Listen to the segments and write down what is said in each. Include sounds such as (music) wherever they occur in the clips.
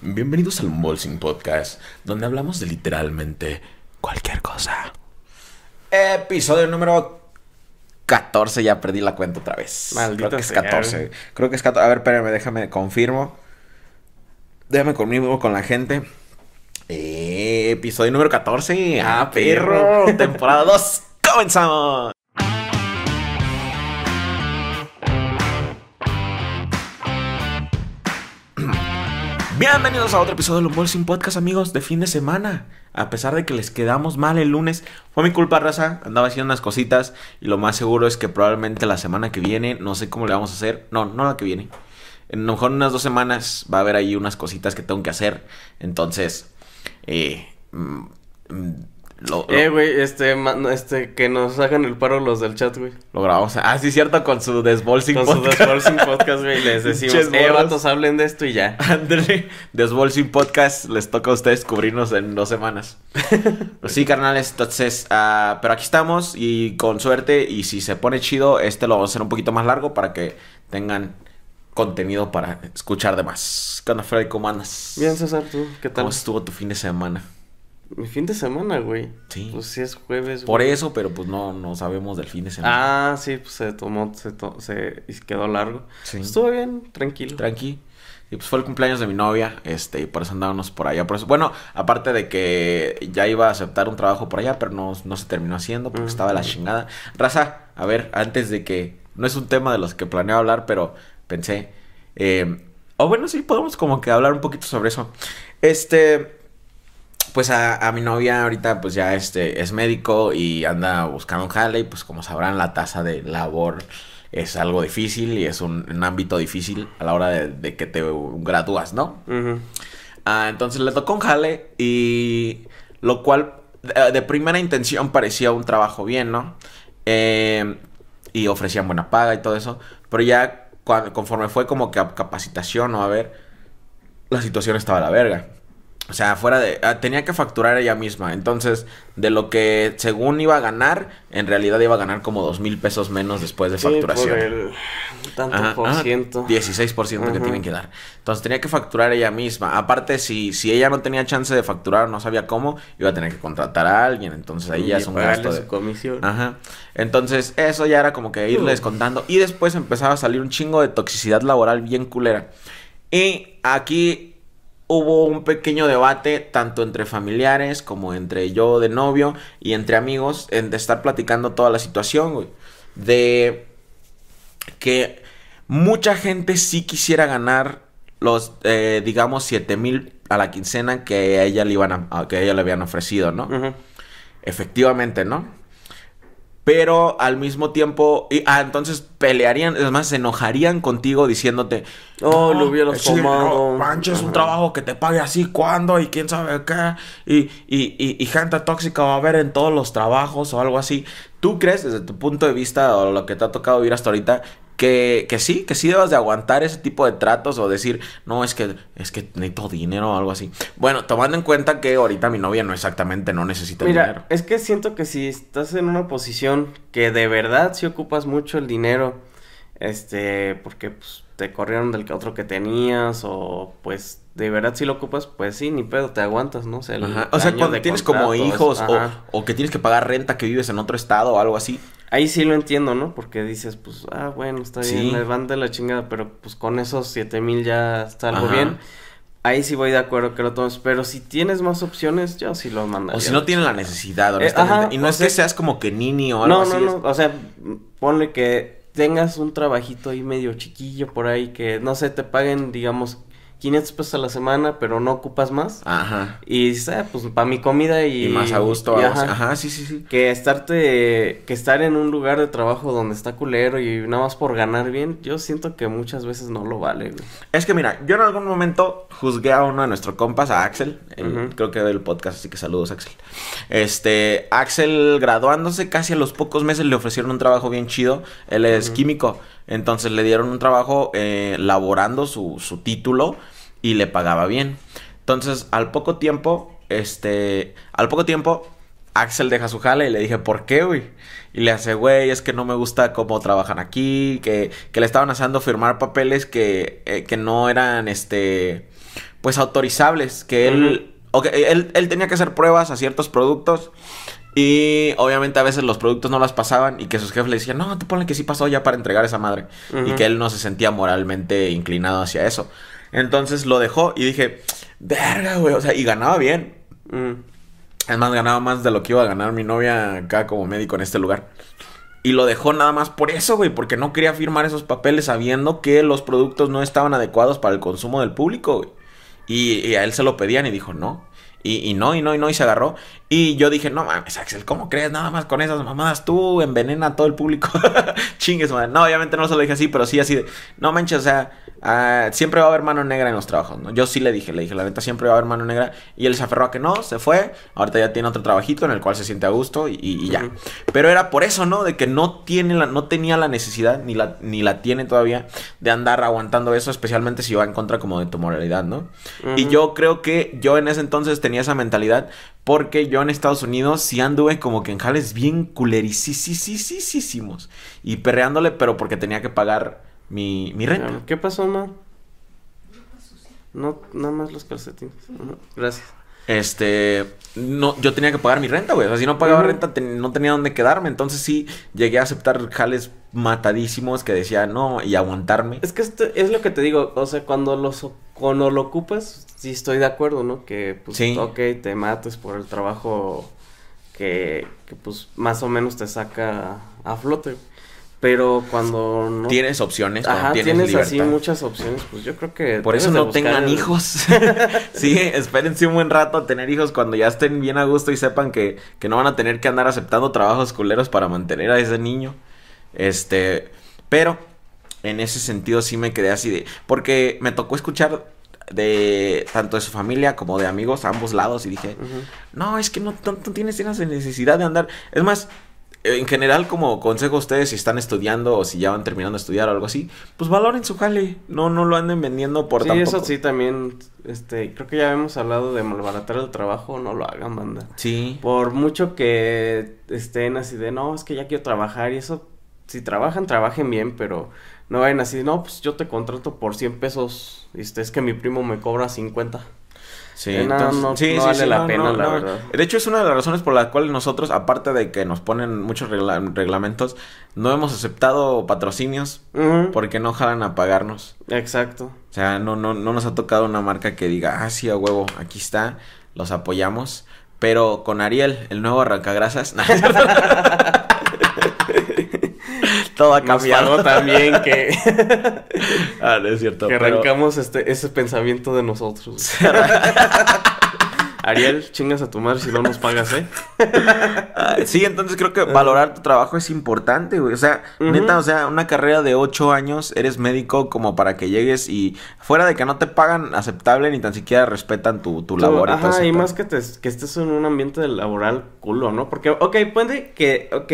Bienvenidos al Unbolsing Podcast, donde hablamos de literalmente cualquier cosa. Episodio número 14, ya perdí la cuenta otra vez. Maldito Creo que es sea, 14. güey. Creo que es 14. A ver, espérame, déjame, confirmo. Déjame conmigo, con la gente. Eh, episodio número 14. Ah, Ah, perro. Temporada 2. (laughs) Comenzamos. Bienvenidos a otro episodio del Unboxing Podcast, amigos, de fin de semana. A pesar de que les quedamos mal el lunes, fue mi culpa, raza. Andaba haciendo unas cositas y lo más seguro es que probablemente la semana que viene, no sé cómo le vamos a hacer. No, no la que viene. En lo mejor unas dos semanas va a haber ahí unas cositas que tengo que hacer. Entonces, eh, mm, lo, lo- Eh, güey, este, man- este, que nos hagan el paro los del chat, güey. lo grabamos. Ah, sí, cierto, con su desbolsing Con su podcast. Desbolsing (laughs) Podcast, güey, les decimos, eh, vatos, hablen de esto y ya. Ándale, Desbolsing Podcast, les toca a ustedes cubrirnos en dos semanas. (laughs) Pues sí, carnales, entonces, ah, pero aquí estamos y con suerte, y si se pone chido, este lo vamos a hacer un poquito más largo para que tengan contenido para escuchar de más. ¿Qué onda, Freddy? ¿Cómo andas? Bien, César, ¿tú qué tal? ¿Cómo estuvo tu fin de semana? Mi fin de semana, güey. Sí. Pues sí es jueves, Por güey. eso, pero pues no, no sabemos del fin de semana. Ah, sí, pues se tomó, se, to- se y quedó largo. Sí. Estuvo bien, tranquilo. Tranqui. Y pues fue el cumpleaños de mi novia, este, y por eso andábamos por allá. Por eso, bueno, aparte de que ya iba a aceptar un trabajo por allá, pero no, no se terminó haciendo porque Ujú. estaba la chingada. Raza, a ver, antes de que. No es un tema de los que planeo hablar, pero pensé. eh, o bueno, sí, podemos como que hablar un poquito sobre eso. Este. Pues a, a mi novia ahorita pues ya este es médico y anda buscando un jale y pues como sabrán la tasa de labor es algo difícil y es un, un ámbito difícil a la hora de, de que te gradúas, ¿no? Ah, entonces le tocó un jale y lo cual de, de primera intención parecía un trabajo bien, ¿no? Eh, y ofrecían buena paga y todo eso, pero ya cua- conforme fue como que a capacitación o a ver, la situación estaba a la verga. O sea, fuera de... ah, tenía que facturar ella misma. Entonces, de lo que según iba a ganar, en realidad iba a ganar como dos mil pesos menos después de Sí, facturación. por el tanto Ajá, por ciento. 16% que Ajá. tienen que dar. Entonces tenía que facturar ella misma. Aparte, si, si ella no tenía chance de facturar o no sabía cómo, iba a tener que contratar a alguien. Entonces ahí ya es un gasto su de... comisión. Ajá. Entonces, eso ya era como que irle Uh. descontando. Y después empezaba a salir un chingo de toxicidad laboral bien culera. Y aquí hubo un pequeño debate, tanto entre familiares como entre yo de novio y entre amigos, en de estar platicando toda la situación, güey. De que mucha gente sí quisiera ganar los, eh, digamos, 7 mil a la quincena que a ella le iban a- que a ella le habían ofrecido, ¿no? Efectivamente, ¿no? Pero al mismo tiempo, y, ah, entonces pelearían, es más, se enojarían contigo diciéndote, Oh, lo hubieras sí, tomado". No, manches, un trabajo que te pague así, ¿cuándo? Y quién sabe qué. Y, y, y, y gente tóxica va a haber en todos los trabajos o algo así. ¿Tú crees, desde tu punto de vista o lo que te ha tocado vivir hasta ahorita, que, que sí, que sí debas de aguantar ese tipo de tratos o decir, no, es que, es que necesito dinero o algo así? Bueno, tomando en cuenta que ahorita mi novia no exactamente no necesita Mira, dinero. es que siento que si estás en una posición que de verdad si ocupas mucho el dinero, este, porque pues te corrieron del que otro que tenías o pues de verdad si lo ocupas, pues sí, ni pedo, te aguantas, ¿no? O sea. O cuando tienes como hijos o, o que tienes que pagar renta que vives en otro estado o algo así. Ahí sí lo entiendo, ¿no? Porque dices, pues, ah, bueno, está Sí. bien, me van de la chingada, pero pues con esos siete mil ya está algo Ajá. bien. Ahí sí voy de acuerdo que lo tomes, pero si tienes más opciones, yo sí lo mandaría. O si no tienen la necesidad, honestamente. Eh, ajá, y no es sea- que seas como que nini o algo No, así. no, es- no, o sea, ponle que tengas un trabajito ahí medio chiquillo por ahí que, no sé, te paguen, digamos, 500 pesos a la semana, pero no ocupas más. Ajá. Y dices, ah, pues para mi comida y... Y, más a gusto. y ajá. Ajá, sí, sí, sí. Que estarte, que estar en un lugar de trabajo donde está culero y nada más por ganar bien, yo siento que muchas veces no lo vale, güey. Es que mira, yo en algún momento juzgué a uno de nuestros compas, a Axel. el-. Creo que ve el podcast, así que saludos, Axel. Este, Axel graduándose casi a los pocos meses le ofrecieron un trabajo bien chido. Él es químico. Entonces le dieron un trabajo eh, laborando su, su título y le pagaba bien. Entonces, al poco tiempo, este, al poco tiempo, Axel deja su jale y le dije, ¿por qué, güey? Y le hace, güey, es que no me gusta cómo trabajan aquí, que, que le estaban haciendo firmar papeles que, eh, que no eran, este, pues autorizables, que él, ok, él, él tenía que hacer pruebas a ciertos productos y obviamente a veces los productos no las pasaban y que sus jefes le decían, no, te ponen que sí pasó ya para entregar esa madre. Y que él no se sentía moralmente inclinado hacia eso. Entonces lo dejó y dije, verga, güey, o sea, y ganaba bien. Además ganaba más de lo que iba a ganar mi novia acá como médico en este lugar. Y lo dejó nada más por eso, güey, porque no quería firmar esos papeles sabiendo que los productos no estaban adecuados para el consumo del público, güey. Y, y, a él se lo pedían y dijo, no. Y, y, no, y no, y no, y se agarró. Y yo dije, no mames, Axel, ¿cómo crees? Nada más con esas mamadas tú envenena a todo el público. (laughs) Chingues, madre. No, obviamente no se lo dije así, pero sí así de, no manches, o sea, uh, siempre va a haber mano negra en los trabajos, ¿no? Yo sí le dije, le dije, la neta siempre va a haber mano negra. Y él se aferró a que no, se fue. Ahorita ya tiene otro trabajito en el cual se siente a gusto y, y ya. Uh -huh. Pero era por eso, ¿no? De que no tiene la, no tenía la necesidad, ni la, ni la tiene todavía, de andar aguantando eso, especialmente si va en contra como de tu moralidad, ¿no? Uh -huh. Y yo creo que yo en ese entonces tenía esa mentalidad porque yo en Estados Unidos sí anduve como que en jales bien culericísimos. Y perreándole, pero porque tenía que pagar mi, mi renta. ¿Qué pasó, no? No, nada más los calcetines. Gracias. Este, no, yo tenía que pagar mi renta, güey. O sea, si no pagaba uh -huh. renta, te, no tenía dónde quedarme. Entonces sí, llegué a aceptar jales matadísimos que decía no y aguantarme. Es que esto es lo que te digo. O sea, cuando, los, cuando lo ocupas, sí estoy de acuerdo, ¿no? Que, pues, sí. ok, te mates por el trabajo que, que, pues, más o menos te saca a flote. Pero cuando no... Tienes opciones, Ajá, tienes, tienes así muchas opciones, pues yo creo que... Por eso no tengan el... hijos. (laughs) (laughs) sí, espérense un buen rato a tener hijos cuando ya estén bien a gusto y sepan que, que no van a tener que andar aceptando trabajos culeros para mantener a ese niño. Este, pero en ese sentido sí me quedé así de... Porque me tocó escuchar de tanto de su familia como de amigos a ambos lados y dije, uh -huh. no, es que no, no, no tienes esa necesidad de andar. Es más, en general, como consejo a ustedes, si están estudiando o si ya van terminando de estudiar o algo así, pues valoren su jale. No, no lo anden vendiendo por sí, tampoco. eso sí, también, este, creo que ya hemos hablado de malbaratar el trabajo, no lo hagan, banda. Sí. Por mucho que estén así de, no, es que ya quiero trabajar y eso, si trabajan, trabajen bien, pero no vayan así, no, pues yo te contrato por 100 pesos, este, es que mi primo me cobra 50. Sí, eh, no, entonces, no, sí, no sí, vale sí, la pena, la verdad. De hecho, es una de las razones por las cuales nosotros, aparte de que nos ponen muchos regla reglamentos, no hemos aceptado patrocinios uh -huh. porque no jalan a pagarnos. Exacto. O sea, no, no, no nos ha tocado una marca que diga, ah, sí, a huevo, aquí está, los apoyamos. Pero con Ariel, el nuevo arrancagrasas. (laughs) (laughs) todo ha cambiado. Nos (laughs) también que. (laughs) ah, no es cierto. Que pero... arrancamos este, ese pensamiento de nosotros. (laughs) Ariel, chingas a tu madre si no nos pagas, ¿eh? uh, sí, entonces creo que valorar tu trabajo es importante, güey. O sea, uh -huh. neta, o sea, una carrera de ocho años, eres médico como para que llegues y fuera de que no te pagan aceptable ni tan siquiera respetan tu, tu labor. Ajá, y, todo y más que, te, que estés en un ambiente laboral culo, ¿no? Porque, ok, puede que, ok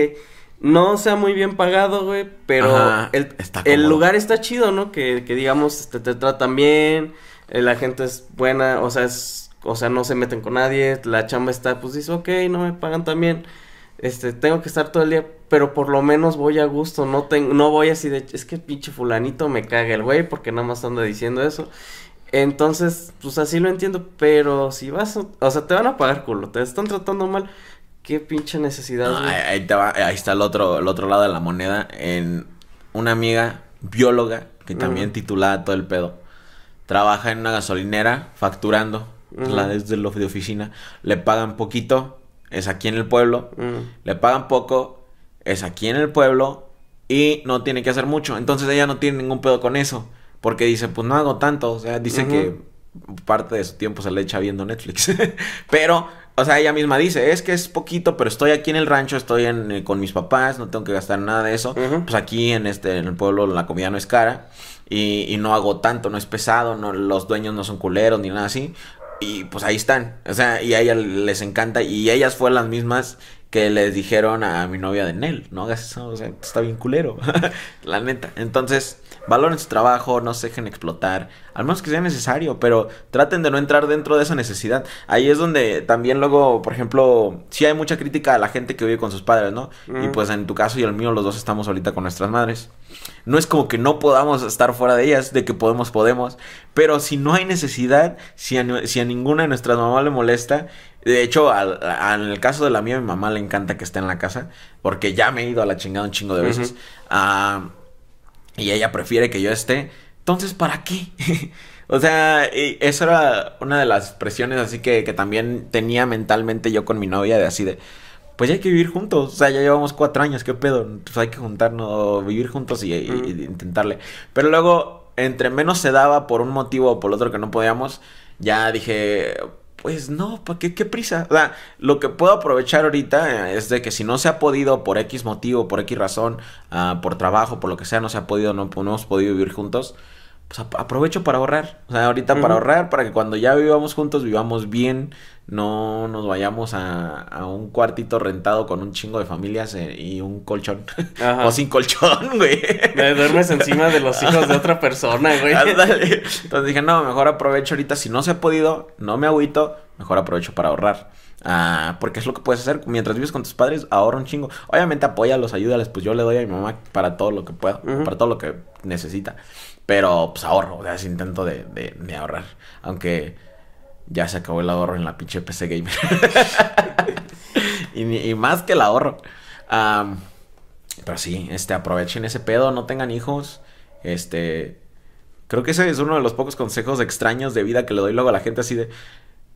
no sea muy bien pagado, güey, pero Ajá, el, el, lugar está chido, ¿no? Que, que digamos, te, te, tratan bien, eh, la gente es buena, o sea, es, o sea, no se meten con nadie, la chamba está, pues dice, ok, no me pagan tan bien, este, tengo que estar todo el día, pero por lo menos voy a gusto, no tengo, no voy así de, es que pinche fulanito me caga el güey, porque nada más anda diciendo eso. Entonces, pues así lo entiendo, pero si vas, o sea, te van a pagar culo, te están tratando mal, Qué pinche necesidad, no, ahí, te va, ahí, está el otro, el otro lado de la moneda. En una amiga bióloga, que también uh -huh. titulada todo el pedo, trabaja en una gasolinera facturando, uh -huh. la desde de oficina. Le pagan poquito, es aquí en el pueblo. Uh -huh. Le pagan poco, es aquí en el pueblo. Y no tiene que hacer mucho. Entonces ella no tiene ningún pedo con eso. Porque dice, pues no hago tanto. O sea, dice que parte de su tiempo se le echa viendo Netflix. (laughs) Pero o sea, ella misma dice, es que es poquito, pero estoy aquí en el rancho, estoy en, eh, con mis papás, no tengo que gastar nada de eso. Uh -huh. Pues aquí en este, en el pueblo la comida no es cara y, y, no hago tanto, no es pesado, no, los dueños no son culeros ni nada así. Y pues ahí están. O sea, y a ella les encanta. Y ellas fueron las mismas que les dijeron a mi novia de Nel, no hagas eso, o sea, está bien culero. (laughs) la neta. Entonces, valoren su trabajo, no se dejen explotar, al menos que sea necesario, pero traten de no entrar dentro de esa necesidad. Ahí es donde también luego, por ejemplo, sí hay mucha crítica a la gente que vive con sus padres, ¿no? Mm. Y pues en tu caso y el mío, los dos estamos ahorita con nuestras madres. no es como que no podamos estar fuera de ellas, de que podemos, podemos. Pero si no hay necesidad, si a, si a ninguna de nuestras mamás le molesta, de hecho, al, en el caso de la mía, mi mamá le encanta que esté en la casa, porque ya me he ido a la chingada un chingo de veces. Ah, y ella prefiere que yo esté. Entonces, ¿para qué? (laughs) o sea, eso era una de las presiones así que, que también tenía mentalmente yo con mi novia, de así de pues ya hay que vivir juntos. O sea, ya llevamos cuatro años, ¿qué pedo? Pues hay que juntarnos, vivir juntos y, intentarle. Pero luego, entre menos se daba por un motivo o por otro que no podíamos, ya dije, pues no, ¿para qué, qué prisa? O sea, lo que puedo aprovechar ahorita es de que si no se ha podido por X motivo, por X razón, uh, por trabajo, por lo que sea, no se ha podido, no, no hemos podido vivir juntos pues aprovecho para ahorrar. O sea, ahorita para ahorrar, para que cuando ya vivamos juntos, vivamos bien, no nos vayamos a, a un cuartito rentado con un chingo de familias eh, y un colchón. (laughs) o sin colchón, (laughs) güey. Me duermes encima de los hijos de otra persona, güey. (laughs) Entonces dije, no, mejor aprovecho ahorita. Si no se ha podido, no me agüito, mejor aprovecho para ahorrar. Ah, porque es lo que puedes hacer. Mientras vives con tus padres, ahorra un chingo. Obviamente apóyalos, ayúdales. Pues yo le doy a mi mamá para todo lo que pueda, para todo lo que necesita. Pero pues ahorro, o sea, es intento de, de, ahorrar. Aunque ya se acabó el ahorro en la pinche PC Gamer. (laughs) y, más que el ahorro. pero sí, este, aprovechen ese pedo, no tengan hijos. Este. Creo que ese es uno de los pocos consejos extraños de vida que le doy luego a la gente así de.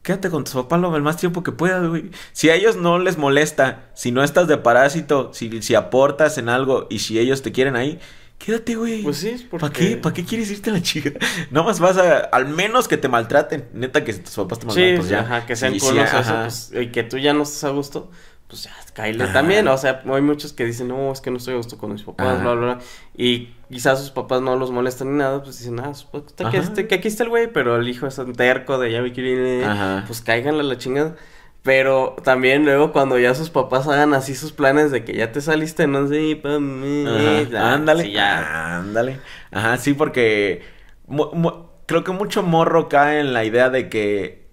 Quédate con tus papás lo más tiempo que puedas, güey. Si a ellos no les molesta, si no estás de parásito, si, si aportas en algo y si ellos te quieren ahí, Quédate, güey. Pues sí, porque... ¿Para qué? ¿Para qué quieres irte a la chica? (laughs) No más vas a... Al menos que te maltraten. Neta, que si tus papás te maltraten, pues ya. Ajá, que sean sí, pues, y que tú ya no estés a gusto, pues ya, cállate también. O sea, hay muchos que dicen, no, es que no estoy a gusto con mis papás, bla, bla, bla. Y quizás sus papás no los molestan ni nada, pues dicen, ah, pues, que, este, que aquí está el güey, pero el hijo es un terco de ya me quiere ir, pues cáiganle a la chingada. Pero también luego cuando ya sus papás hagan así sus planes de que ya te saliste, no sé, pa mí, ándale, ya. ándale. Ajá, sí, porque creo que mucho morro cae en la idea de que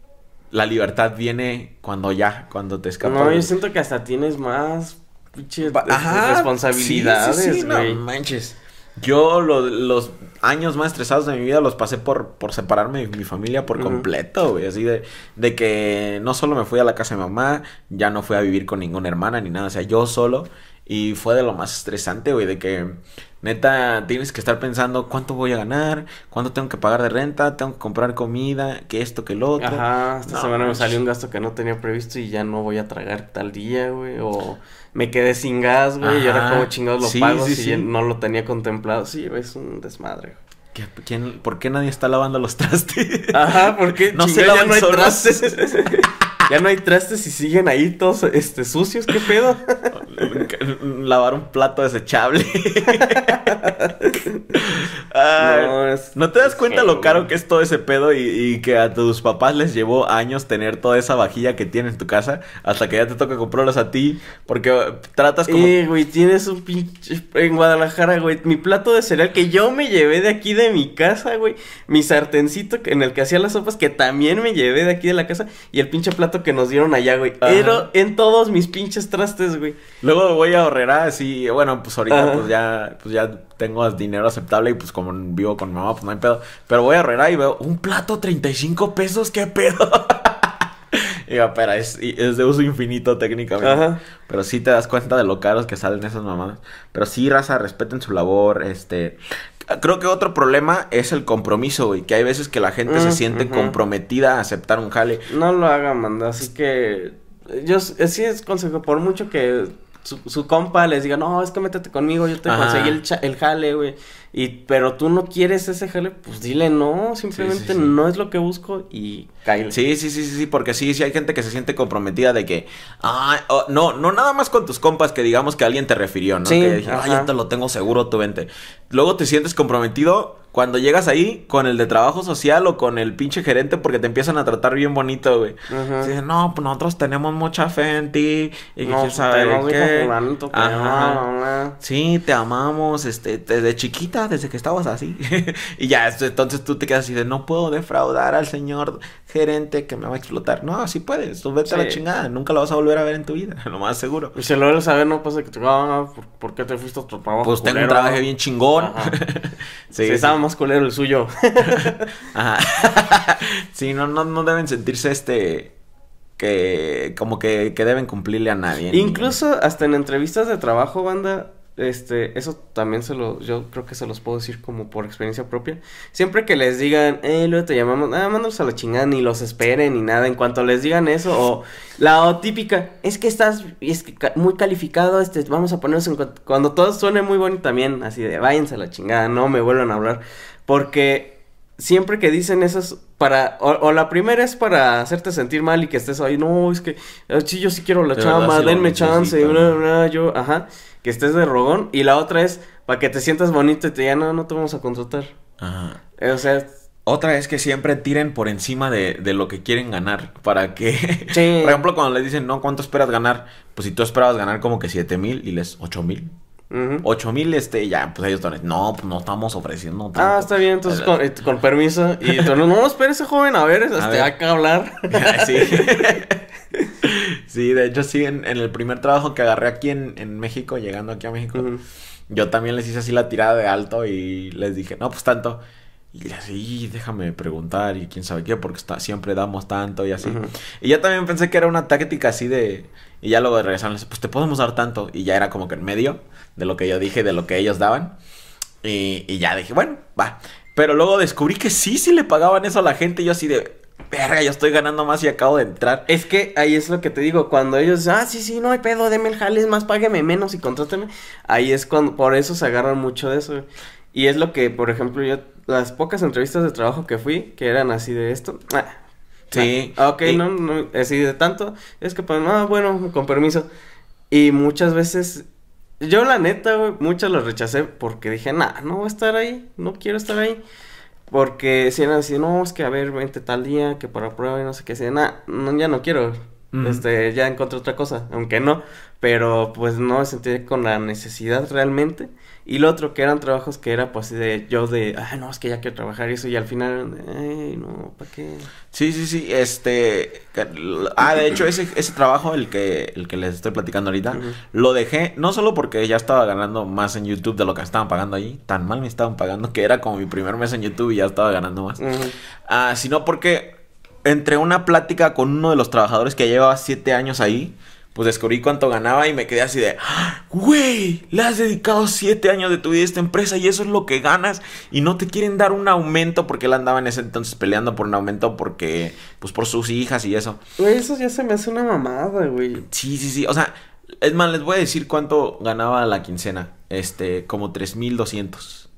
la libertad viene cuando ya, cuando te escapas. No, yo siento que hasta tienes más pinches responsabilidades, sí, sí, sí, no manches. Yo los años más estresados de mi vida los pasé por, por separarme de mi familia por completo, güey. Así de, de que no solo me fui a la casa de mamá, ya no fui a vivir con ninguna hermana ni nada, o sea, yo solo. Y fue de lo más estresante, güey, de que neta tienes que estar pensando cuánto voy a ganar, cuánto tengo que pagar de renta, tengo que comprar comida, que esto, que lo otro. Ajá, esta semana me salió un gasto que no tenía previsto y ya no voy a tragar tal día, güey, o me quedé sin gas, güey, y ahora como chingados lo pago si no lo tenía contemplado. Sí, es un desmadre, ¿Quién, ¿Por qué nadie está lavando los (laughs) trastes? Ajá, porque no se lavan ya no hay trastes. (laughs) (laughs) ya no hay trastes y siguen ahí todos este sucios, ¿qué pedo? (laughs) Lavar un plato desechable. (laughs) no, te das cuenta lo caro que es todo ese pedo y, que a tus papás les llevó años tener toda esa vajilla que tienes en tu casa hasta que ya te toca comprarlos a ti porque tratas como... Eh, güey, tienes un pinche... En Guadalajara, güey, mi plato de cereal que yo me llevé de aquí de mi casa, güey, mi sartencito en el que hacía las sopas que también me llevé de aquí de la casa y el pinche plato que nos dieron allá, güey. Pero en todos mis pinches trastes, güey. Luego voy a ahorrar así, bueno, pues ahorita pues ya, pues ya tengo dinero aceptable y pues como vivo con mi mamá, pues no hay pedo. Pero voy a ahorrar y veo un plato 35 pesos, ¿qué pedo? (laughs) Y espera, es, es, de uso infinito técnicamente. Pero sí te das cuenta de lo caros que salen esas mamadas. Pero sí, raza, respeten su labor. Este. Creo que otro problema es el compromiso, güey. Que hay veces que la gente se siente comprometida a aceptar un jale. No lo haga, manda. Así que. Yo sí es consejo. Por mucho que su, su, compa les diga, no, es que métete conmigo, yo te conseguí el, el jale, güey. Y, pero tú no quieres ese jale, pues dile no, simplemente no es lo que busco y cállate. Sí, sí, sí, sí, sí, porque sí, sí hay gente que se siente comprometida de que, ah, no, no nada más con tus compas que digamos que alguien te refirió, ¿no? que ah, yo te lo tengo seguro, tú vente. Luego te sientes comprometido cuando llegas ahí con el de trabajo social o con el pinche gerente porque te empiezan a tratar bien bonito, güey. Dicen, no, pues nosotros tenemos mucha fe en ti. Y No, qué. Ajá. ah. Sí, te amamos, este, desde chiquita, desde que estabas así. (laughs) y ya, entonces tú te quedas así de, no puedo defraudar al señor gerente que me va a explotar. No, sí puedes, tú vete a la chingada, nunca lo vas a volver a ver en tu vida, (laughs) lo más seguro. Y si lo vuelves a ver, no pasa que te ah, ¿por, por qué te fuiste a otro trabajo? Pues tengo un trabajo bien chingón. (laughs) Sí, Sí, estaba más culero el suyo. (laughs) Ajá. sí, no, no, no deben sentirse este que como que, que deben cumplirle a nadie. ni- Incluso hasta en entrevistas de trabajo, banda, este, eso también se lo, yo creo que se los puedo decir como por experiencia propia. Siempre que les digan, eh, luego te llamamos, ah, mándalos a la chingada, ni los esperen ni nada. En cuanto les digan eso, o la típica, es que estás, es muy calificado, este, vamos a ponernos en cuan- cuando todo suene muy bonito también, así de, váyanse a la chingada, no me vuelvan a hablar, porque siempre que dicen esas para o, o la primera es para hacerte sentir mal y que estés ahí, no, es que eh, sí yo sí quiero la De verdad, chamba, sí lo denme chance, bla, bla, yo, ajá, que estés de rogón y la otra es para que te sientas bonito y te digan, no, no te vamos a contratar. Ajá. Eh, o sea, Otra es que siempre tiren por encima de, de lo que quieren ganar. Para que. (laughs) Sí. Por ejemplo, cuando les dicen, no, ¿cuánto esperas ganar? Pues si tú esperabas ganar como que 7 mil y les 8 mil. Ujú. 8 mil, este, ya, pues ellos están. No, pues no estamos ofreciendo. tanto". Ah, está bien, entonces con, eh, con permiso. Y tú, no, no, espérese, joven, a ver, este, que hablar. (laughs) sí. (laughs) sí, de hecho, sí, en, en el primer trabajo que agarré aquí en, en México, llegando aquí a México, yo también les hice así la tirada de alto y les dije, no, pues tanto. Y así, déjame preguntar y quién sabe qué, porque está, siempre damos tanto y así. Y yo también pensé que era una táctica así de... Y ya luego de regresar, les pues te podemos dar tanto. Y ya era como que en medio de lo que yo dije, de lo que ellos daban. Y, y ya dije, bueno, va. Pero luego descubrí que sí, sí le pagaban eso a la gente. Y yo así de, verga, yo estoy ganando más y acabo de entrar. Es que ahí es lo que te digo, cuando ellos, ah, sí, sí, no hay pedo, deme el jale, es más, págueme menos y contráteme. Ahí es cuando, por eso se agarran mucho de eso. Y es lo que, por ejemplo, yo, las pocas entrevistas de trabajo que fui, que eran así de esto, ah, Sí. ah, ok, Y- no, no, así de tanto, es que, pues, ah, bueno, con permiso. Y muchas veces, yo la neta, güey, muchas las rechacé porque dije, nah, no voy a estar ahí, no quiero estar ahí. Porque si eran así, no, es que a ver, vente tal día, que para prueba y no sé qué, así, nah, no, ya no quiero. Este, ya encontré otra cosa, aunque no, pero pues no me sentí con la necesidad realmente. Y lo otro que eran trabajos que era pues así de yo de, ah, no, es que ya quiero trabajar eso, y al final, ay, no, ¿para qué? Sí, sí, sí, este... Ah, de hecho, ese, ese trabajo, el que, el que les estoy platicando ahorita, lo dejé no solo porque ya estaba ganando más en YouTube de lo que estaban pagando ahí, tan mal me estaban pagando que era como mi primer mes en YouTube y ya estaba ganando más, ah, sino porque entre una plática con uno de los trabajadores que llevaba siete años ahí, pues descubrí cuánto ganaba y me quedé así de, "Ah, güey, le has dedicado siete años de tu vida a esta empresa y eso es lo que ganas y no te quieren dar un aumento porque él andaba en ese entonces peleando por un aumento porque, pues por sus hijas y eso. Güey, eso ya se me hace una mamada, güey. Sí, sí, sí, o sea, es más, les voy a decir cuánto ganaba a la quincena, este, como 3200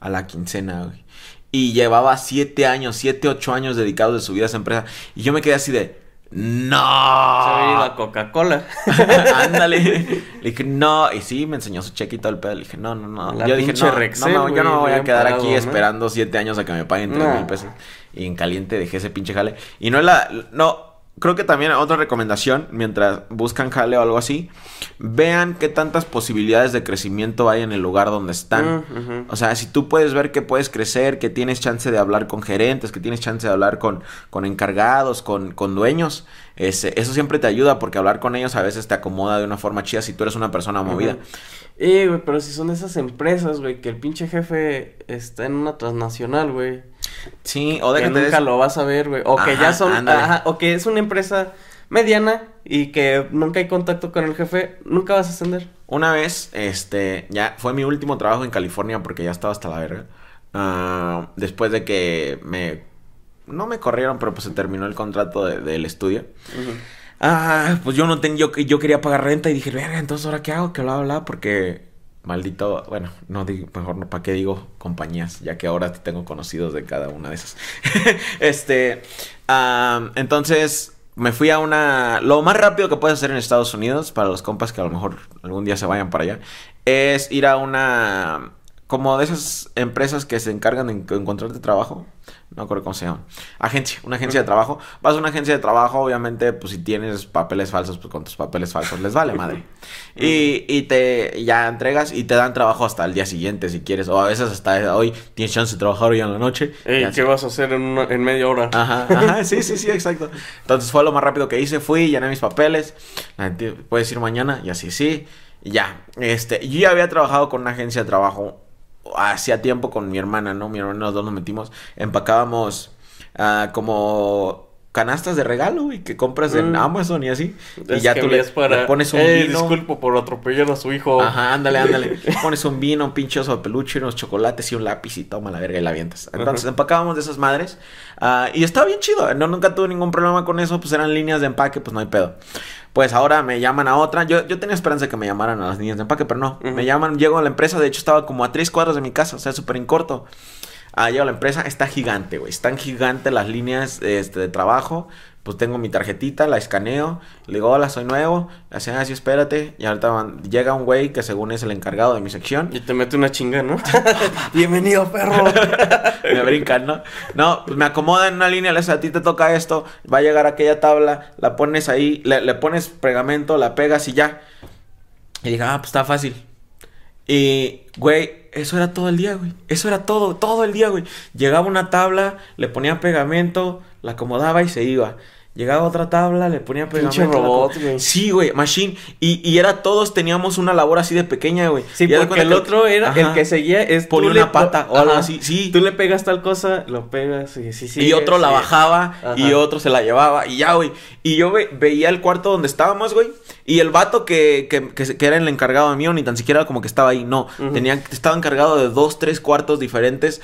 a la quincena, güey. Y llevaba siete años, siete, ocho años dedicados de su vida a esa empresa. Y yo me quedé así de, no. Se había ido a Coca-Cola. (laughs) Ándale. Le dije, no. Y sí, me enseñó su cheque y todo el pedo. Le dije, no, no, no. La yo dije, no, Rexel, no, no, yo no voy a quedar aquí ¿no? esperando siete años a que me paguen tres mil pesos. Y en caliente dejé ese pinche jale. Y no es la. No. Creo que también otra recomendación, mientras buscan jale o algo así, vean qué tantas posibilidades de crecimiento hay en el lugar donde están. Mm. O sea, si tú puedes ver que puedes crecer, que tienes chance de hablar con gerentes, que tienes chance de hablar con, con encargados, con, con dueños, ese- eso siempre te ayuda porque hablar con ellos a veces te acomoda de una forma chida si tú eres una persona movida. Eh, güey, pero si son esas empresas, güey, que el pinche jefe está en una transnacional, güey. Sí, o que de nunca eso. lo vas a ver, güey. O que ya son, ándale. ajá, o que es una empresa mediana y que nunca hay contacto con el jefe, nunca vas a ascender. Una vez, este, ya fue mi último trabajo en California porque ya estaba hasta la verga. Ah, después de que me... No me corrieron, pero pues se terminó el contrato de- del estudio. Ah, pues yo no tenía, yo, yo quería pagar renta y dije, verga, entonces ahora qué hago, que bla, bla, porque maldito, bueno, no digo, mejor no, ¿para qué digo compañías? Ya que ahora tengo conocidos de cada una de esas. (laughs) este, entonces me fui a una, lo más rápido que puedes hacer en Estados Unidos, para los compas que a lo mejor algún día se vayan para allá, es ir a una como de esas empresas que se encargan de en- encontrarte trabajo. No me acuerdo cómo se llama. Agencia, una agencia de trabajo. Vas a una agencia de trabajo, obviamente, pues si tienes papeles falsos, pues con tus papeles falsos les vale madre. (laughs) Y, y te ya entregas y te dan trabajo hasta el día siguiente si quieres. O a veces hasta hoy tienes chance de trabajar hoy en la noche. Ey, ¿qué vas a hacer en, una- en media hora? Ajá, ajá, sí, sí, sí, exacto. Entonces fue lo más rápido que hice, fui, llené mis papeles, la gente, puedes ir mañana, y así, sí, y ya. Este, yo ya había trabajado con una agencia de trabajo hacía tiempo con mi hermana, ¿no? Mi hermana, los dos nos metimos, empacábamos ah, como canastas de regalo, güey, que compras en Mm. Amazon y así. y ya tú le, para... le pones un Eh, vino. disculpo por atropellar a su hijo. Ajá, ándale, ándale. (laughs) Pones un vino, un pinche oso de peluche, unos chocolates y un lápiz y toma la verga y la avientas. Entonces empacábamos de esas madres ah, y estaba bien chido. No, nunca tuve ningún problema con eso, pues eran líneas de empaque, pues no hay pedo. Pues ahora me llaman a otra. Yo, yo tenía esperanza de que me llamaran a las líneas de empaque, pero no. Me llaman, llego a la empresa, de hecho estaba como a tres cuadras de mi casa, o sea, súper en corto. Ah, llego a la empresa, está gigante, güey. Están gigantes las líneas este, de trabajo. Pues tengo mi tarjetita, la escaneo. Le digo, hola, soy nuevo. Le hacen así, espérate. Y ahorita van- llega un güey que según es el encargado de mi sección. Y te mete una chinga, ¿no? (laughs) Bienvenido, perro. (laughs) me brincan, ¿no? No, pues me acomoda en una línea, le dice, a ti te toca esto, va a llegar aquella tabla, la pones ahí, le, le pones pegamento, la pegas y ya. Y dije, ah, pues está fácil. Y, güey, eso era todo el día, güey. Eso era todo, todo el día, güey. Llegaba una tabla, le ponía pegamento, la acomodaba y se iba. Llegaba otra tabla, le ponía Pinche pegamento. la robot, güey. Sí, güey, machine. Y, y era todos, teníamos una labor así de pequeña, güey. Sí, Y porque el otro era el que seguía es Ponía le una pata o algo así, sí. Tú le pegas tal cosa, lo pegas, sí, sí, sí. y otro la bajaba y otro se la llevaba y ya, güey. Y yo ve- veía el cuarto donde estábamos, güey. Y el vato que, que, que, que era el encargado mío, ni tan siquiera como que estaba ahí, no. Ujú. Tenía, estaba encargado de dos, tres cuartos diferentes,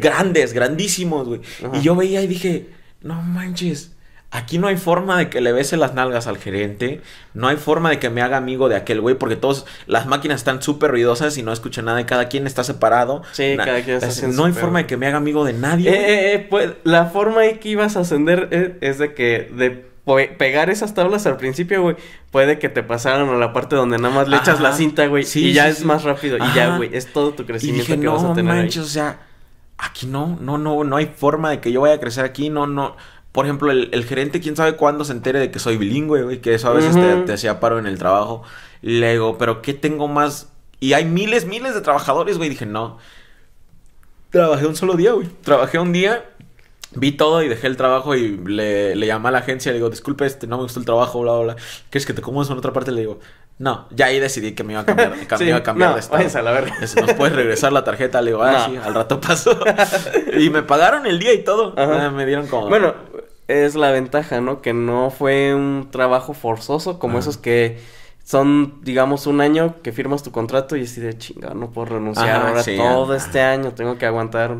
grandes, grandísimos, güey. Y yo veía y dije, no manches. Aquí no hay forma de que le bese las nalgas al gerente. No hay forma de que me haga amigo de aquel güey. Porque todos, las máquinas están súper ruidosas y no escucho nada. Y cada quien está separado. Sí, Na- cada quien está es- No hay forma de que me haga amigo de nadie. Eh, eh, eh, pues, la forma ahí que ibas a ascender eh, es, de que de pe- pegar esas tablas al principio, güey, puede que te pasaran a la parte donde nada más le echas la cinta, güey, Sí, y ya sí, es sí. más rápido y ya, güey, es todo tu crecimiento dije, que vas a no tener ahí". manches, o sea, aquí no, no, no, no hay forma de que yo vaya a crecer aquí, no, no. Por ejemplo, el, el gerente, quién sabe cuándo se entere de que soy bilingüe, güey, que eso a veces te, hacía paro en el trabajo. Y le digo, pero ¿qué tengo más? Y hay miles, miles de trabajadores, güey. Dije, no. Trabajé un solo día, güey. Trabajé un día, vi todo y dejé el trabajo y le, le llamé a la agencia le digo, disculpe, este, no me gustó el trabajo, bla, bla, bla. ¿Quieres que te acomodes en otra parte? Le digo, no. Ya ahí decidí que me iba a cambiar, (laughs) que Sí, me iba a cambiar no, de estado. váyanse la ¿Nos puedes regresar la tarjeta? Le digo, ah, No. sí, al rato pasó. (laughs) y me pagaron el día y todo. Ajá. Ah, me dieron como... Bueno, es la ventaja, ¿no? Que no fue un trabajo forzoso como Ajá. esos que son, digamos, un año que firmas tu contrato y así de chinga, no puedo renunciar Ajá, ahora sí, todo este año, tengo que aguantar.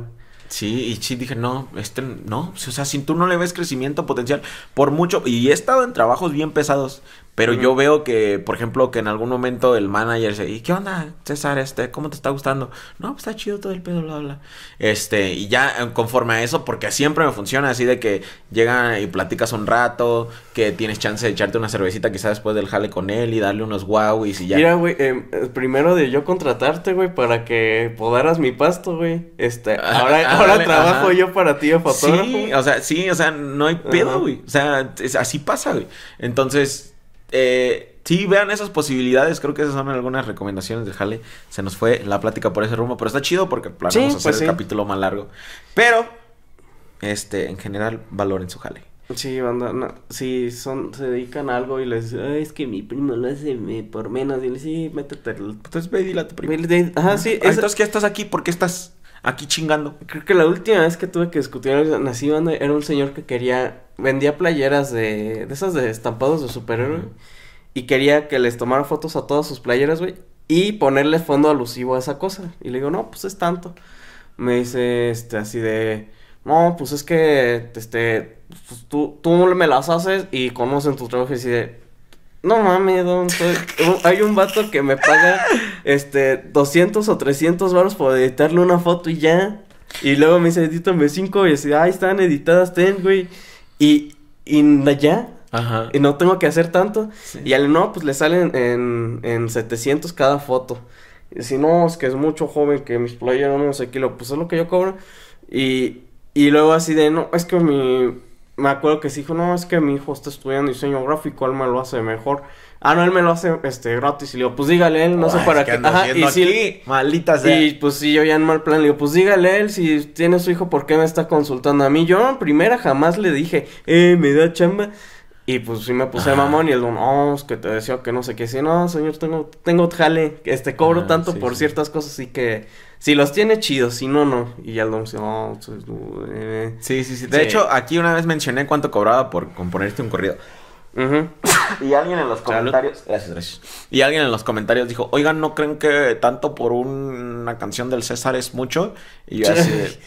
Sí, y sí dije, no, este, no, o sea, si tú no le ves crecimiento potencial, por mucho, y he estado en trabajos bien pesados, pero yo veo que, por ejemplo, que en algún momento el manager dice, ¿y qué onda, César, este, cómo te está gustando? No, pues está chido todo el pedo, bla, bla. Este, y ya eh, conforme a eso, porque siempre me funciona así de que llegan y platicas un rato, que tienes chance de echarte una cervecita quizás después del jale con él y darle unos wow y ya. Mira, güey, eh, primero de yo contratarte, güey, para que podaras mi pasto, güey. Este, Ah, (laughs) ahora, ah, ahora dale, trabajo ajá. yo para ti de fotógrafo. Sí, o sea, sí, o sea, no hay pedo, güey. O sea, es- así pasa, güey. Entonces, eh, sí, vean esas posibilidades. Creo que esas son algunas recomendaciones de Jale. Se nos fue la plática por ese rumbo, pero está chido porque planeamos Sí, hacer pues el sí. capítulo más largo. Pero, este, en general, valoren su Jale. Sí, banda, no, si son, se dedican a algo y les dicen, "Ay, es que mi primo lo hace por menos, y le sí, métete. Entonces, a tu primo. Ajá, sí, Ah, es- Entonces, ¿qué estás aquí? ¿Por qué estás aquí chingando? Creo que la última vez que tuve que discutir algo así, era un señor que quería, vendía playeras de, de esas de estampados de superhéroe, y quería que les tomara fotos a todas sus playeras, güey, y ponerle fondo alusivo a esa cosa. Y le digo, no, pues es tanto. Me dice, este, así de, no, pues es que, este, pues tú, tú me las haces y conocen tu trabajo y de, no mames, don, soy- hay un vato que me paga, este, 200 o 300 varos por editarle una foto y ya. Y luego me dice, edítame cinco y así, ahí están editadas, ten, güey. Y, y ya, Ajá. y no tengo que hacer tanto. Sí. Y al no, pues le salen en, en 700 cada foto. Y si no, es que es mucho joven, que mis playeros no sé qué, lo, pues es lo que yo cobro. Y, y luego así de, no, es que mi... Me acuerdo que se dijo, no, es que mi hijo está estudiando diseño gráfico, él me lo hace mejor. Ah, no, él me lo hace este gratis. Y le digo, pues dígale él, no sé para ¿qué Ajá, y si, aquí? Maldita sea. y pues sí, yo ya en mal plan le digo, pues dígale él, si tiene su hijo, ¿por qué me está consultando a mí? Yo en primera jamás le dije, eh, me da chamba. Y pues sí me puse mamón y él, no, es que te decía que no sé qué. Sí, no, señor, tengo, tengo jale, este, cobro Ah, tanto sí, por sí. ciertas cosas, así que si los tiene chidos, si no, no. Y ya don dice, eh. Sí, sí, sí. De Sí. hecho, aquí una vez mencioné cuánto cobraba por componerte un corrido. Y alguien en los Salud. comentarios. Gracias, gracias. Y alguien en los comentarios dijo: Oigan, ¿no creen que tanto por una canción del César es mucho? Y yo así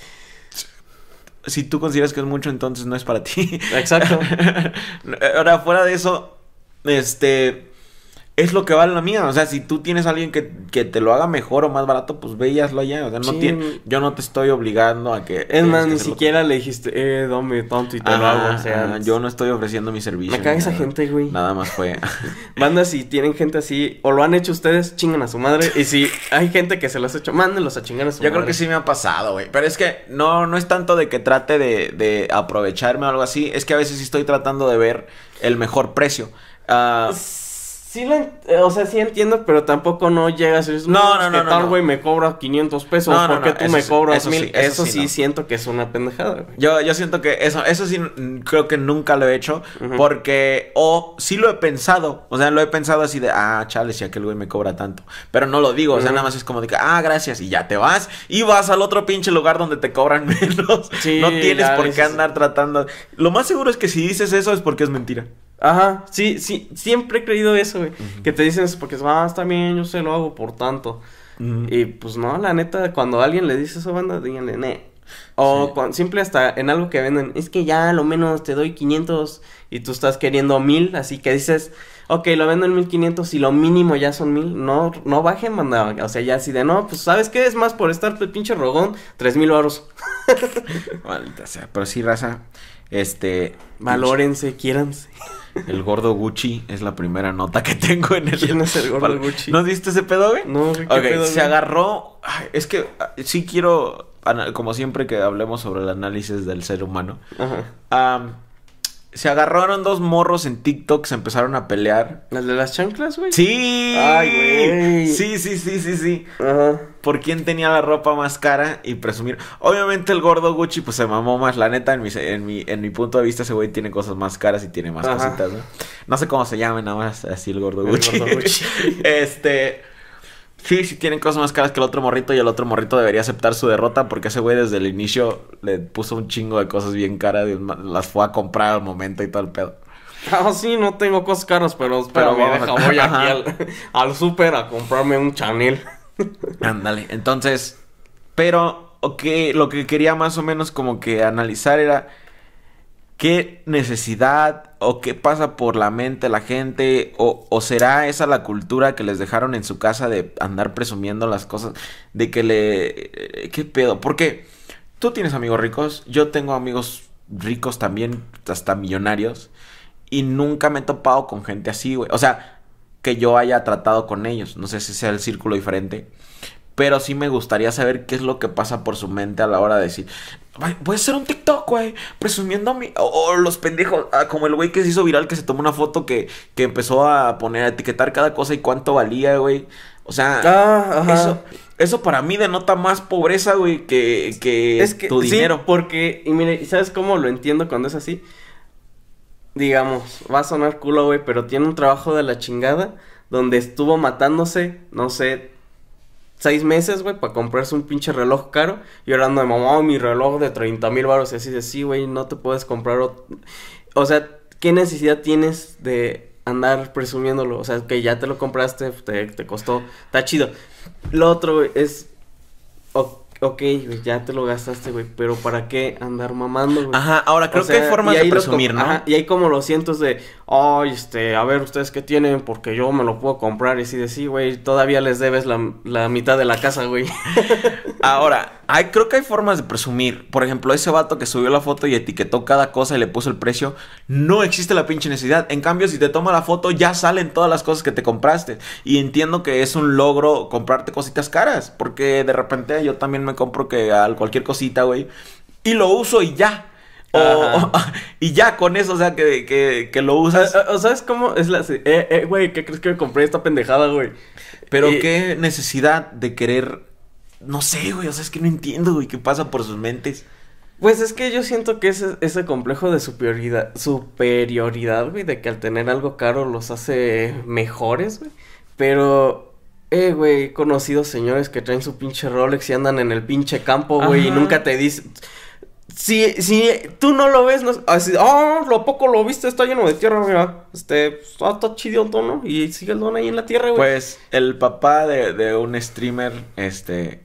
Si tú consideras que es mucho, entonces no es para ti. Exacto. (laughs) Ahora, fuera de eso, este. Es lo que vale la mía. O sea, si tú tienes a alguien que, que te lo haga mejor o más barato, pues ve y hazlo. O sea, no Sí. tiene, yo no te estoy obligando a que. Es más, que ni siquiera le dijiste, eh, dame tanto y te lo hago. O sea, yo no estoy ofreciendo mi servicio. Me caga esa gente, güey. Nada más fue. (laughs) Banda, si tienen gente así, o lo han hecho ustedes, chingan a su madre. Y si hay gente que se los ha hecho, mándenlos a chingar a su Yo madre. creo que sí me ha pasado, güey. Pero es que no, no es tanto de que trate de, de aprovecharme o algo así. Es que a veces sí estoy tratando de ver el mejor precio. Ah, Sí, lo eh, o sea, sí entiendo, pero tampoco no llegas y dices, No, no, no, no, tal no. güey me cobra 500 pesos, No, ¿por qué tú me sí, cobras eso mil? sí, eso eso sí, siento que es una pendejada, güey. yo, yo siento que eso, eso sí creo que nunca lo he hecho. Porque, o sí lo he pensado. O sea, lo he pensado así de, ah, chale, si aquel güey me cobra tanto. Pero no lo digo. O sea, nada más es como de que, ah, gracias. Y ya te vas. Y vas al otro pinche lugar donde te cobran (laughs) menos. Sí, no tienes por qué andar tratando. Lo más seguro es que si dices eso es porque es mentira. Ajá, sí, sí, siempre he creído eso, güey. Que te dicen eso porque, ah, está bien, yo se lo hago por tanto. Y pues no, la neta, cuando alguien le dice eso, banda, díganle, ne. O Sí. cuan- simple hasta en algo que venden, es que ya a lo menos te doy 500 y tú estás queriendo 1000, así que dices, ok, lo vendo en 1500 y lo mínimo ya son 1000, no, no bajen, banda, o sea, ya así de, no, pues, ¿sabes qué? Es más por estar pinche rogón, 3000 varos. (laughs) Maldita sea. Pero sí, raza. Este. Valórense, quiéranse. El gordo Gucci es la primera nota que tengo en el. ¿Quién es el gordo Gucci? ¿No diste ese pedo, güey? No, ¿qué Ok, pedo, se güey? agarró. ay, es que ah, sí quiero. Como siempre que hablemos sobre el análisis del ser humano. Ajá. se agarraron dos morros en TikTok, se empezaron a pelear. ¿Las de las chanclas, güey? ¡Sí! Ay, güey. Sí, sí, sí, sí, sí. Ajá. Por quién tenía la ropa más cara y presumir. Obviamente el gordo Gucci pues se mamó más, la neta, en mi, en mi, en mi punto de vista ese güey tiene cosas más caras y tiene más Ajá. cositas, ¿no? No sé cómo se llame, nada más así el gordo El Gucci. gordo Gucci. (laughs) este... Sí, sí tienen cosas más caras que el otro morrito y el otro morrito debería aceptar su derrota porque ese güey desde el inicio le puso un chingo de cosas bien caras y las fue a comprar al momento y todo el pedo. Ah, sí, no tengo cosas caras, pero Pero vamos deja, voy (laughs) aquí al, al súper a comprarme un Chanel. Ándale, entonces, pero lo que quería más o menos como que analizar era qué necesidad o qué pasa por la mente la gente o, o será esa la cultura que les dejaron en su casa de andar presumiendo las cosas, de que le... eh, ¿Qué pedo? Porque tú tienes amigos ricos, yo tengo amigos ricos también, hasta millonarios, y nunca me he topado con gente así, güey. O sea, que yo haya tratado con ellos. No sé si sea el círculo diferente. Pero sí me gustaría saber qué es lo que pasa por su mente a la hora de decir, "Ay, voy a hacer un TikTok, güey, presumiendo a mi... O, los pendejos, ah, como el güey que se hizo viral, que se tomó una foto que, que empezó a poner, a etiquetar cada cosa y cuánto valía, güey. O sea, Ah, eso, eso para mí denota más pobreza, güey, que, que, es que tu sí, dinero. porque, y mire, ¿sabes cómo lo entiendo cuando es así? Digamos, va a sonar culo, güey, pero tiene un trabajo de la chingada donde estuvo matándose, no sé, seis meses, güey, para comprarse un pinche reloj caro y llorando de mamá, mi reloj de 30 mil baros y así de sí, güey, no te puedes comprar otro. O sea, ¿qué necesidad tienes de andar presumiéndolo? O sea, que ya te lo compraste, te, te costó, está chido. Lo otro, es, ok, güey, ya te lo gastaste, güey, pero ¿para qué andar mamando, güey? Ajá, ahora creo O que hay formas de presumir, ¿no? ajá, y ahí como lo siento es de, ay, este, a ver, ¿ustedes qué tienen? Porque yo me lo puedo comprar. Y así de, sí, güey, todavía les debes la, la mitad de la casa, güey. (laughs) Ahora, hay, creo que hay formas de presumir. Por ejemplo, ese vato que subió la foto y etiquetó cada cosa y le puso el precio, no existe la pinche necesidad. En cambio, si te toma la foto, ya salen todas las cosas que te compraste. Y entiendo que es un logro comprarte cositas caras, porque de repente yo también me compro que al cualquier cosita, güey, y lo uso y ya. O, (laughs) y ya con eso, o sea, que, que, que lo usas. O, ¿sabes cómo? Es la. Eh, eh, güey, ¿qué crees que me compré esta pendejada, güey? Pero qué necesidad de querer. No sé, güey, o sea, es que no entiendo, güey, qué pasa por sus mentes. Pues es que yo siento que ese, ese complejo de superioridad, superioridad, güey, de que al tener algo caro los hace mejores, güey. Pero, eh, güey, he conocido señores que traen su pinche Rolex y andan en el pinche campo, güey, y nunca te dicen si, si tú no lo ves, no, así, oh, lo poco lo viste, está lleno de tierra, mira. Este, pues, está chido, ¿no? Y sigue el don ahí en la tierra, güey. Pues el papá de, de un streamer, este,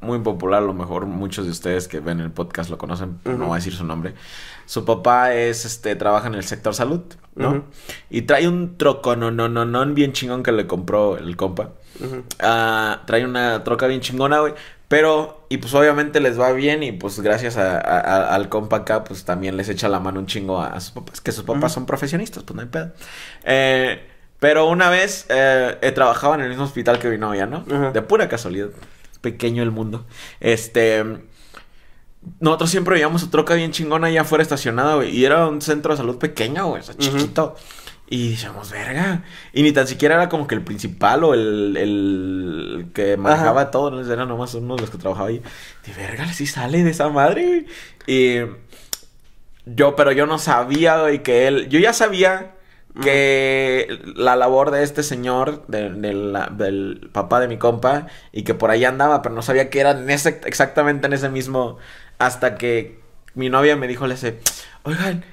muy popular, a lo mejor muchos de ustedes que ven el podcast lo conocen, no voy a decir su nombre. Su papá es, este, trabaja en el sector salud, ¿no? Y trae un troco, no, no, no, no, bien chingón que le compró el compa. Ah, trae una troca bien chingona, güey. Pero, y pues obviamente les va bien y pues gracias a, al compa acá, pues también les echa la mano un chingo a, sus papás, que sus papás son profesionistas, pues no hay pedo. Eh, pero una vez eh, he trabajado en el mismo hospital que mi novia, ¿no? De pura casualidad. Pequeño el mundo. Este... Nosotros siempre veíamos su troca bien chingona allá afuera estacionada, güey. Y era un centro de salud pequeño, güey. O sea, chiquito. Y decíamos, verga. Y ni tan siquiera era como que el principal o el, el que manejaba todo, era nomás uno de los que trabajaba ahí. De verga, sí sale de esa madre, Y yo, pero yo no sabía, güey, que él. Yo ya sabía que la labor de este señor, del papá de mi compa, y que por ahí andaba, pero no sabía que era en ese, exactamente en ese mismo. Hasta que mi novia me dijo, le dice, oigan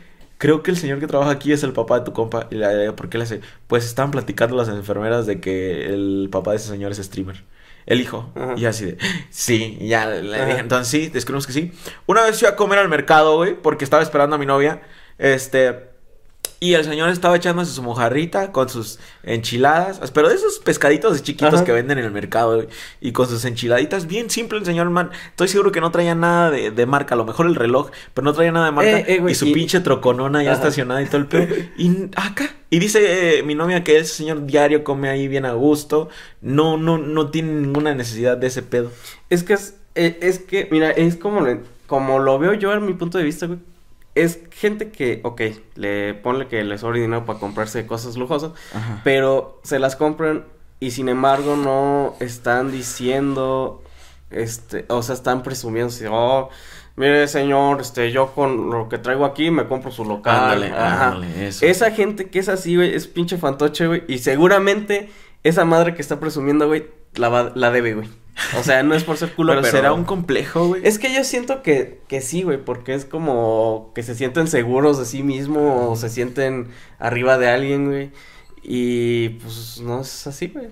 creo que el señor que trabaja aquí es el papá de tu compa. Y le ¿por qué le hace? Pues estaban platicando las enfermeras de que el papá de ese señor es streamer. El hijo. Y así de, sí, ya le dije, entonces sí, descubrimos que sí. Una vez fui a comer al mercado, güey, porque estaba esperando a mi novia. Este, y el señor estaba echándose su mojarrita con sus enchiladas, pero de esos pescaditos chiquitos que venden en el mercado, y con sus enchiladitas, bien simple el señor man. Estoy seguro que no traía nada de, marca, a lo mejor el reloj, pero no traía nada de marca. Eh, eh, y su pinche troconona ya estacionada y todo el pedo. (laughs) y acá. Y dice eh, mi novia que ese señor diario come ahí bien a gusto. No, no, no tiene ninguna necesidad de ese pedo. Es que es, es que, mira, es como, como lo veo yo en mi punto de vista, güey es gente que, ok, le ponle que le sobra dinero para comprarse cosas lujosas, pero se las compran y sin embargo no están diciendo, este, o sea, están presumiendo, oh, mire señor, este, yo con lo que traigo aquí me compro su local. Ándale, eso. Esa gente que es así, güey, es pinche fantoche, güey, y seguramente esa madre que está presumiendo, güey, la, la debe, güey. O sea, no es por ser culo, pero, será un complejo, güey. Es que yo siento que, que sí, güey, porque es como que se sienten seguros de sí mismo o se sienten arriba de alguien, güey. Y pues no es así, güey.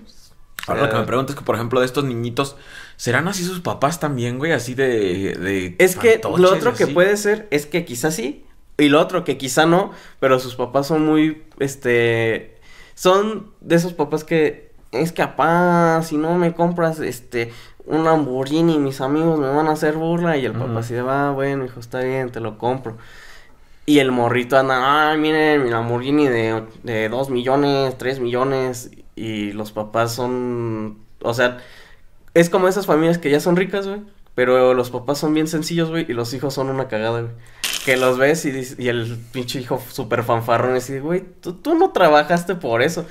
Ahora lo que me pregunto es que, por ejemplo, de estos niñitos, ¿serán así sus papás también, güey? Así de. de es que lo otro que puede ser es que quizás sí. Y lo otro que quizá no, pero sus papás son muy, este, son de esos papás que es capaz, si no me compras este un Lamborghini, mis amigos me van a hacer burla y el papá así de, va, bueno, hijo, está bien, te lo compro. Y el morrito anda, ay, miren, mi Lamborghini de, de 2 millones, 3 millones y los papás son, o sea, es como esas familias que ya son ricas, güey, pero los papás son bien sencillos, güey, y los hijos son una cagada, güey. Que los ves y, y el pinche hijo súper fanfarrón y dice, güey, tú, tú no trabajaste por eso.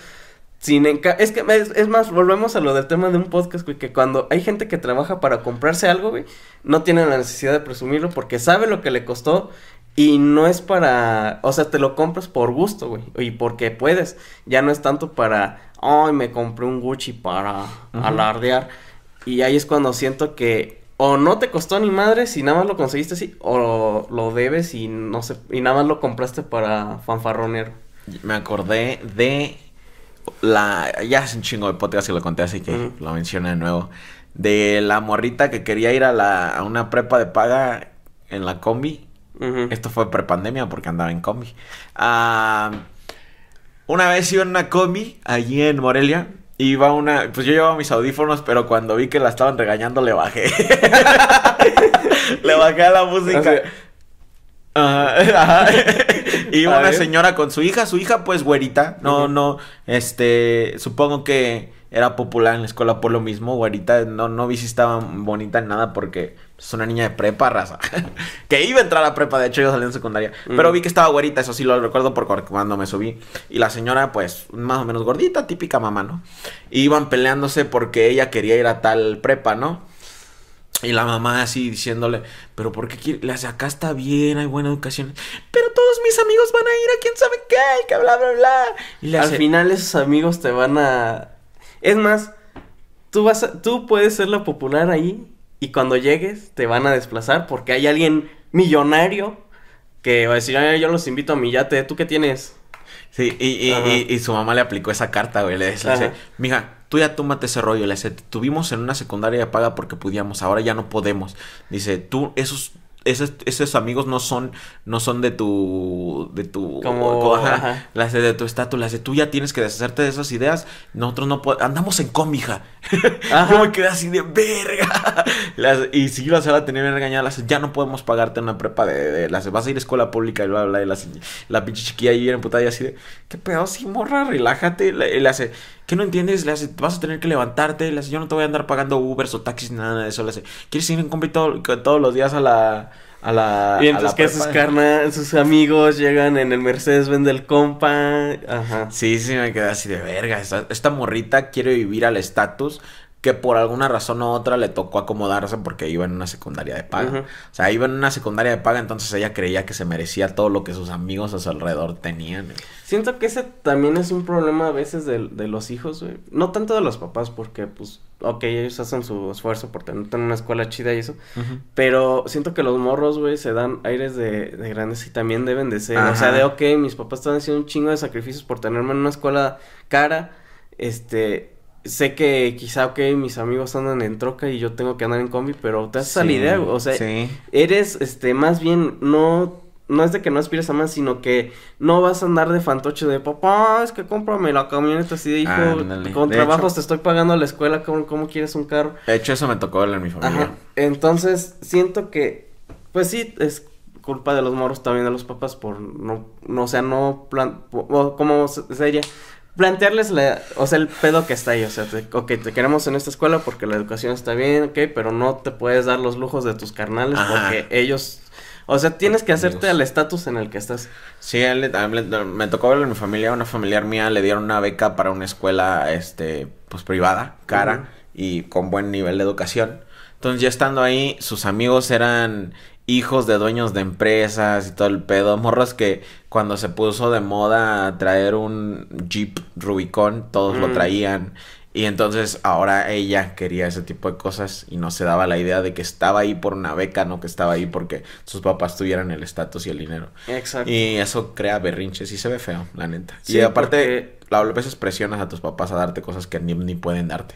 Sin es que es, más, volvemos a lo del tema de un podcast, güey, que cuando hay gente que trabaja para comprarse algo, güey, no tiene la necesidad de presumirlo porque sabe lo que le costó y no es para, o sea, te lo compras por gusto, güey, y porque puedes, ya no es tanto para, ay, me compré un Gucci para alardear, y ahí es cuando siento que o no te costó ni madre si nada más lo conseguiste así, o lo debes y no sé, y nada más lo compraste para fanfarronero. Me acordé de la ya hace un chingo de podcast y lo conté así que lo mencioné de nuevo. De la morrita que quería ir a la a una prepa de paga en la combi. Esto fue prepandemia porque andaba en combi. Una vez iba en una combi allí en Morelia Iba una, pues yo llevaba mis audífonos, pero cuando vi que la estaban regañando le bajé. (laughs) le bajé a la música. Ajá, (laughs) Iba A una ver. señora con su hija, su hija pues güerita, no, no, este, supongo que era popular en la escuela por lo mismo, güerita, no, no vi si estaba bonita ni nada porque es una niña de prepa, raza, (laughs) que iba a entrar a prepa, de hecho yo salí en secundaria, pero Ujú. vi que estaba güerita, eso sí lo recuerdo por cuando me subí, y la señora pues más o menos gordita, típica mamá, ¿no? Y iban peleándose porque ella quería ir a tal prepa, ¿no? Y la mamá así diciéndole, pero ¿por qué quiere? Le hace, acá está bien, hay buena educación. Pero todos mis amigos van a ir a quién sabe qué, que bla, bla, bla. Y le Al hace, final esos amigos te van a... Es más, tú vas a- tú puedes ser la popular ahí y cuando llegues te van a desplazar porque hay alguien millonario que va a decir, "Ay, yo los invito a mi yate, ¿tú qué tienes? Sí, y, y, y, y su mamá le aplicó esa carta, güey. Le dice, mija, tú ya tómate ese rollo. Le dice, tuvimos en una secundaria de paga porque podíamos, ahora ya no podemos. Dice, tú, esos, esos, esos amigos no son, no son de tu, de tu, Como- ajá, hace, de tu estatus. Le dice, tú ya tienes que deshacerte de esas ideas. Nosotros no podemos, andamos en. (laughs) Ajá. Yo me quedé así de verga. (laughs) Hace- y sí, la la tenía bien regañada. Hace, ya no podemos pagarte una prepa de, de, hace, vas a ir a escuela pública y bla, bla. Y la, la pinche chiquilla ahí en puta y así de, ¿qué pedo? Sí, morra, relájate. Y le hace, ¿qué no entiendes? Le hace, vas a tener que levantarte. Le hace, yo no te voy a andar pagando Ubers o taxis, nada de eso. Le hace, ¿quieres ir en combi todo- todos los días a la, a la, a la que sus prepa?" carnal, sus amigos llegan en el Mercedes Benz del compa, ajá. Sí, sí, me quedé así de verga. Esta, esta morrita quiere vivir al estatus que por alguna razón u otra le tocó acomodarse porque iba en una secundaria de paga. O sea, iba en una secundaria de paga, entonces ella creía que se merecía todo lo que sus amigos a su alrededor tenían. Siento que ese también es un problema a veces de, de los hijos, güey. No tanto de los papás, porque, pues, ok, ellos hacen su esfuerzo por tener una escuela chida y eso. Pero siento que los morros, güey, se dan aires de, de grandes y también deben de ser. O sea, de, ok, mis papás están haciendo un chingo de sacrificios por tenerme en una escuela cara. Este, sé que quizá, ok, mis amigos andan en troca y yo tengo que andar en combi, pero te haces a la Sí, idea. O sea, sí. eres, este, más bien, no, no es de que no aspires a más, sino que no vas a andar de fantoche de papá, es que cómprame la camioneta así de hijo, Ándale. con De trabajos hecho- te estoy pagando la escuela, ¿cómo, cómo quieres un carro? De hecho, eso me tocó ver en mi familia. Ajá. Entonces, siento que, pues sí, es culpa de los morros también de los papás por no, no o sea, no plan, como se- sería, plantearles la, o sea, el pedo que está ahí, o sea, te, ok, te queremos en esta escuela porque la educación está bien, ok, pero no te puedes dar los lujos de tus carnales Ajá. porque ellos, o sea, tienes que hacerte al estatus en el que estás. Sí, a él a él me tocó verlo en mi familia, una familiar mía le dieron una beca para una escuela, este, pues privada, cara y con buen nivel de educación. Entonces ya estando ahí, sus amigos eran hijos de dueños de empresas y todo el pedo, morros que cuando se puso de moda traer un Jeep Rubicon, todos lo Mm. traían. Y entonces ahora ella quería ese tipo de cosas y no se daba la idea de que estaba ahí por una beca, no que estaba ahí porque sus papás tuvieran el estatus y el dinero. Exacto. Y eso crea berrinches y se ve feo, la neta. Sí, y aparte, porque- a veces presionas a tus papás a darte cosas que ni, ni pueden darte.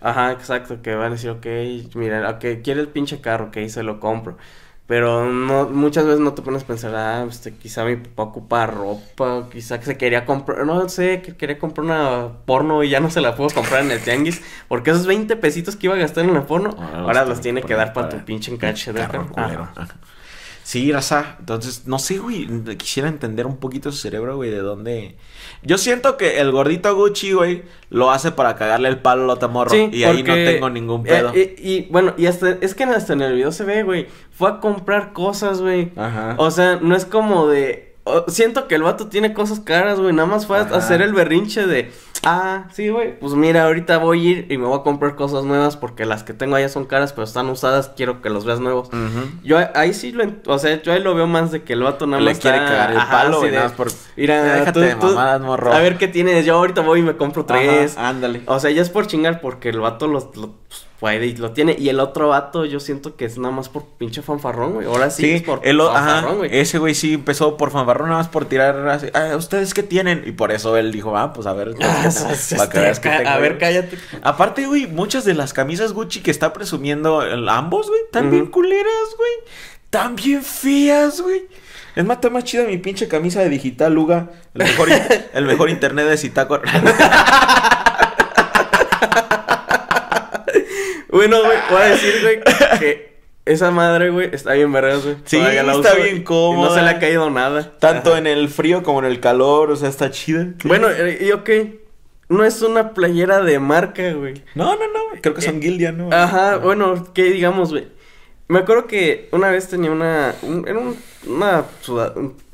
Ajá, exacto, que van a decir, ok, mira, ok, quiere el pinche carro, ok, se lo compro. Pero no, muchas veces no te pones a pensar, ah, este, quizá mi papá ocupa ropa, quizá que se quería comprar, no sé, que quería comprar una porno y ya no se la puedo comprar en el tianguis, porque esos 20 pesitos que iba a gastar en la porno, ahora, los tiene que dar para tu pinche encache de (laughs) carro (laughs) Sí, raza. Entonces, no sé, güey. Quisiera entender un poquito su cerebro, güey, de dónde. Yo siento que el gordito Gucci, güey, lo hace para cagarle el palo al otro morro. Sí, y ahí no porque, tengo ningún pedo. eh, y, y, bueno, y hasta, es que hasta en el video se ve, güey, fue a comprar cosas, güey. Ajá. O sea, no es como de. o- siento que el vato tiene cosas caras, güey. Nada más fue a hacer el berrinche de. Ah, sí, güey. Pues mira, ahorita voy a ir y me voy a comprar cosas nuevas porque las que tengo allá son caras, pero están usadas. Quiero que los veas nuevos. Ujú. Yo ahí sí lo. O sea, yo ahí lo veo más de que el vato nada Le más. quiere está- cagar el ajá, palo, güey, de, nada por. Mira, Déjate tú- de tú- mamadas, morro. A ver qué tienes. Yo ahorita voy y me compro tres. Ajá, ándale. O sea, ya es por chingar porque el vato lo, lo pues, puede y lo tiene. Y el otro vato, yo siento que es nada más por pinche fanfarrón, güey. Ahora sí, Sí, es por el o- ajá, fanfarrón, güey. ese güey sí empezó por fanfarrón nada más por tirar así, "Ah, ¿ustedes qué tienen? Y por eso él dijo, ah, pues a ver, (laughs) Ah, pues, que- este, a yo". ver, cállate. Aparte, güey, muchas de las camisas Gucci que está presumiendo el- ambos, güey, están bien culeras, güey. Están bien feas, güey. Es más, está más chida mi pinche camisa de digital Luga. El mejor, (laughs) el mejor internet de Citaco. (laughs) Bueno, güey, voy a decir, güey, que esa madre, güey, está bien vergas, güey. Sí, Todavía la está uso, bien cómoda. No se le ha caído nada. Tanto Ajá. en el frío como en el calor, o sea, está chida. Bueno, eh, ¿y ok? No es una playera de marca, güey. No, no, no, creo que son Gildia, ¿no? Ajá, bueno, ¿qué digamos, güey? Me acuerdo que una vez tenía una. un- era un- una.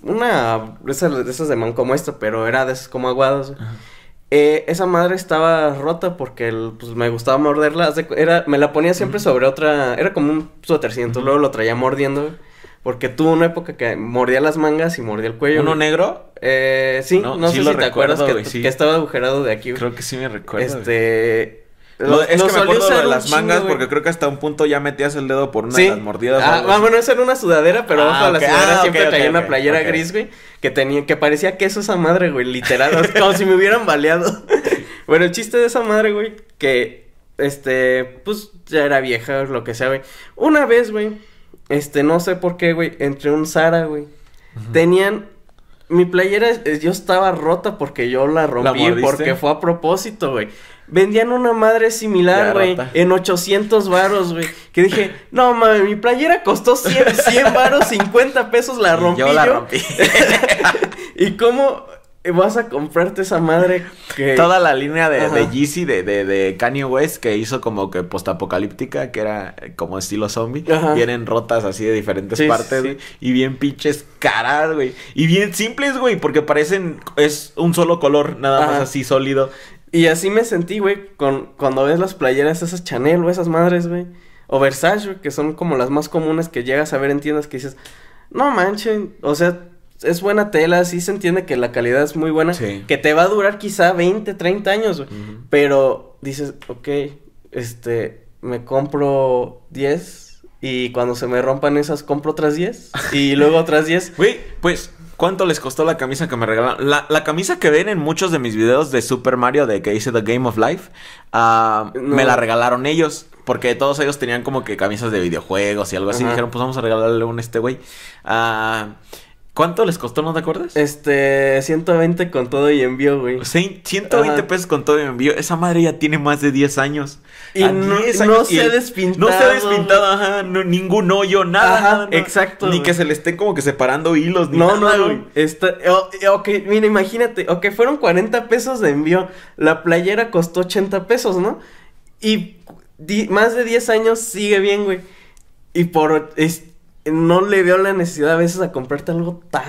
una. de esas, de esas de man como esta, pero era de esas como aguadas. güey. Ajá. Eh, esa madre estaba rota porque el- pues, me gustaba morderla. Era, me la ponía siempre sobre otra. Era como un suétercito, luego lo traía mordiendo. Porque tuvo una época que mordía las mangas y mordía el cuello. ¿Uno negro? Eh, sí, No, no, sí sé lo si te acuerdas que, güey, sí. que estaba agujerado de aquí. güey. Creo que sí me recuerdo. Este. Lo- es que me acuerdo de las chingo, mangas güey. porque creo que hasta un punto ya metías el dedo por una Sí. de las mordidas. Ah, ah, bueno, esa era una sudadera, pero Ah, abajo de la sudadera Ah, siempre ok, traía una playera gris, güey, que tenía, que parecía queso esa madre, güey, literal, como si me hubieran baleado. (laughs) bueno, el chiste de esa madre, güey, que, este, pues, ya era vieja, o lo que sea, güey. Una vez, güey, este, no sé por qué, güey, entre un Zara, güey, tenían... Mi playera, eh, yo estaba rota porque yo la rompí, porque fue a propósito, güey. Vendían una madre similar, güey, en 800 varos, güey. Que dije, no mames, mi playera costó 100, 100 varos, 50 pesos, la rompí yo yo. la rompí. (laughs) ¿Y cómo vas a comprarte esa madre que... Toda la línea de, de. Yeezy de, de, de Kanye West que hizo como que postapocalíptica, que era como estilo zombie. Ajá. Vienen rotas así de diferentes Sí, partes, sí. Y bien pinches caras, güey. Y bien simples, güey, porque parecen. Es un solo color, nada más así sólido. Y así me sentí, güey, con, cuando ves las playeras esas Chanel o esas madres, güey. O Versace, güey, que son como las más comunes que llegas a ver en tiendas que dices, no manchen, o sea, es buena tela, sí se entiende que la calidad es muy buena, Sí. que te va a durar quizá 20, 30 años, güey. Pero dices, ok, este, me compro 10 y cuando se me rompan esas compro otras 10 y luego otras 10. (laughs) Güey, pues, ¿cuánto les costó la camisa que me regalaron? La, la camisa que ven en muchos de mis videos de Super Mario, de que hice The Game of Life, ah, No. me la regalaron ellos. Porque todos ellos tenían como que camisas de videojuegos y algo así. Ajá. Dijeron, pues vamos a regalarle una a este güey. Ah, ¿Cuánto les costó? ¿No te acuerdas? Este, 120 con todo y envío, güey. Cien- 120 Ajá. pesos con todo el envío. Esa madre ya tiene más de 10 años. Y A no- 10 no años se y ha el- despintado, No se ha despintado, ajá. no- ningún hoyo, nada, Ajá, nada, exacto, Ni güey. que se le esté como que separando hilos, ni No, nada, no, güey. Está, o- ok, mira, imagínate, ok, fueron 40 pesos de envío. La playera costó 80 pesos, ¿no? Y di- más de 10 años sigue bien, güey. Y por. es- no le veo la necesidad a veces a comprarte algo tan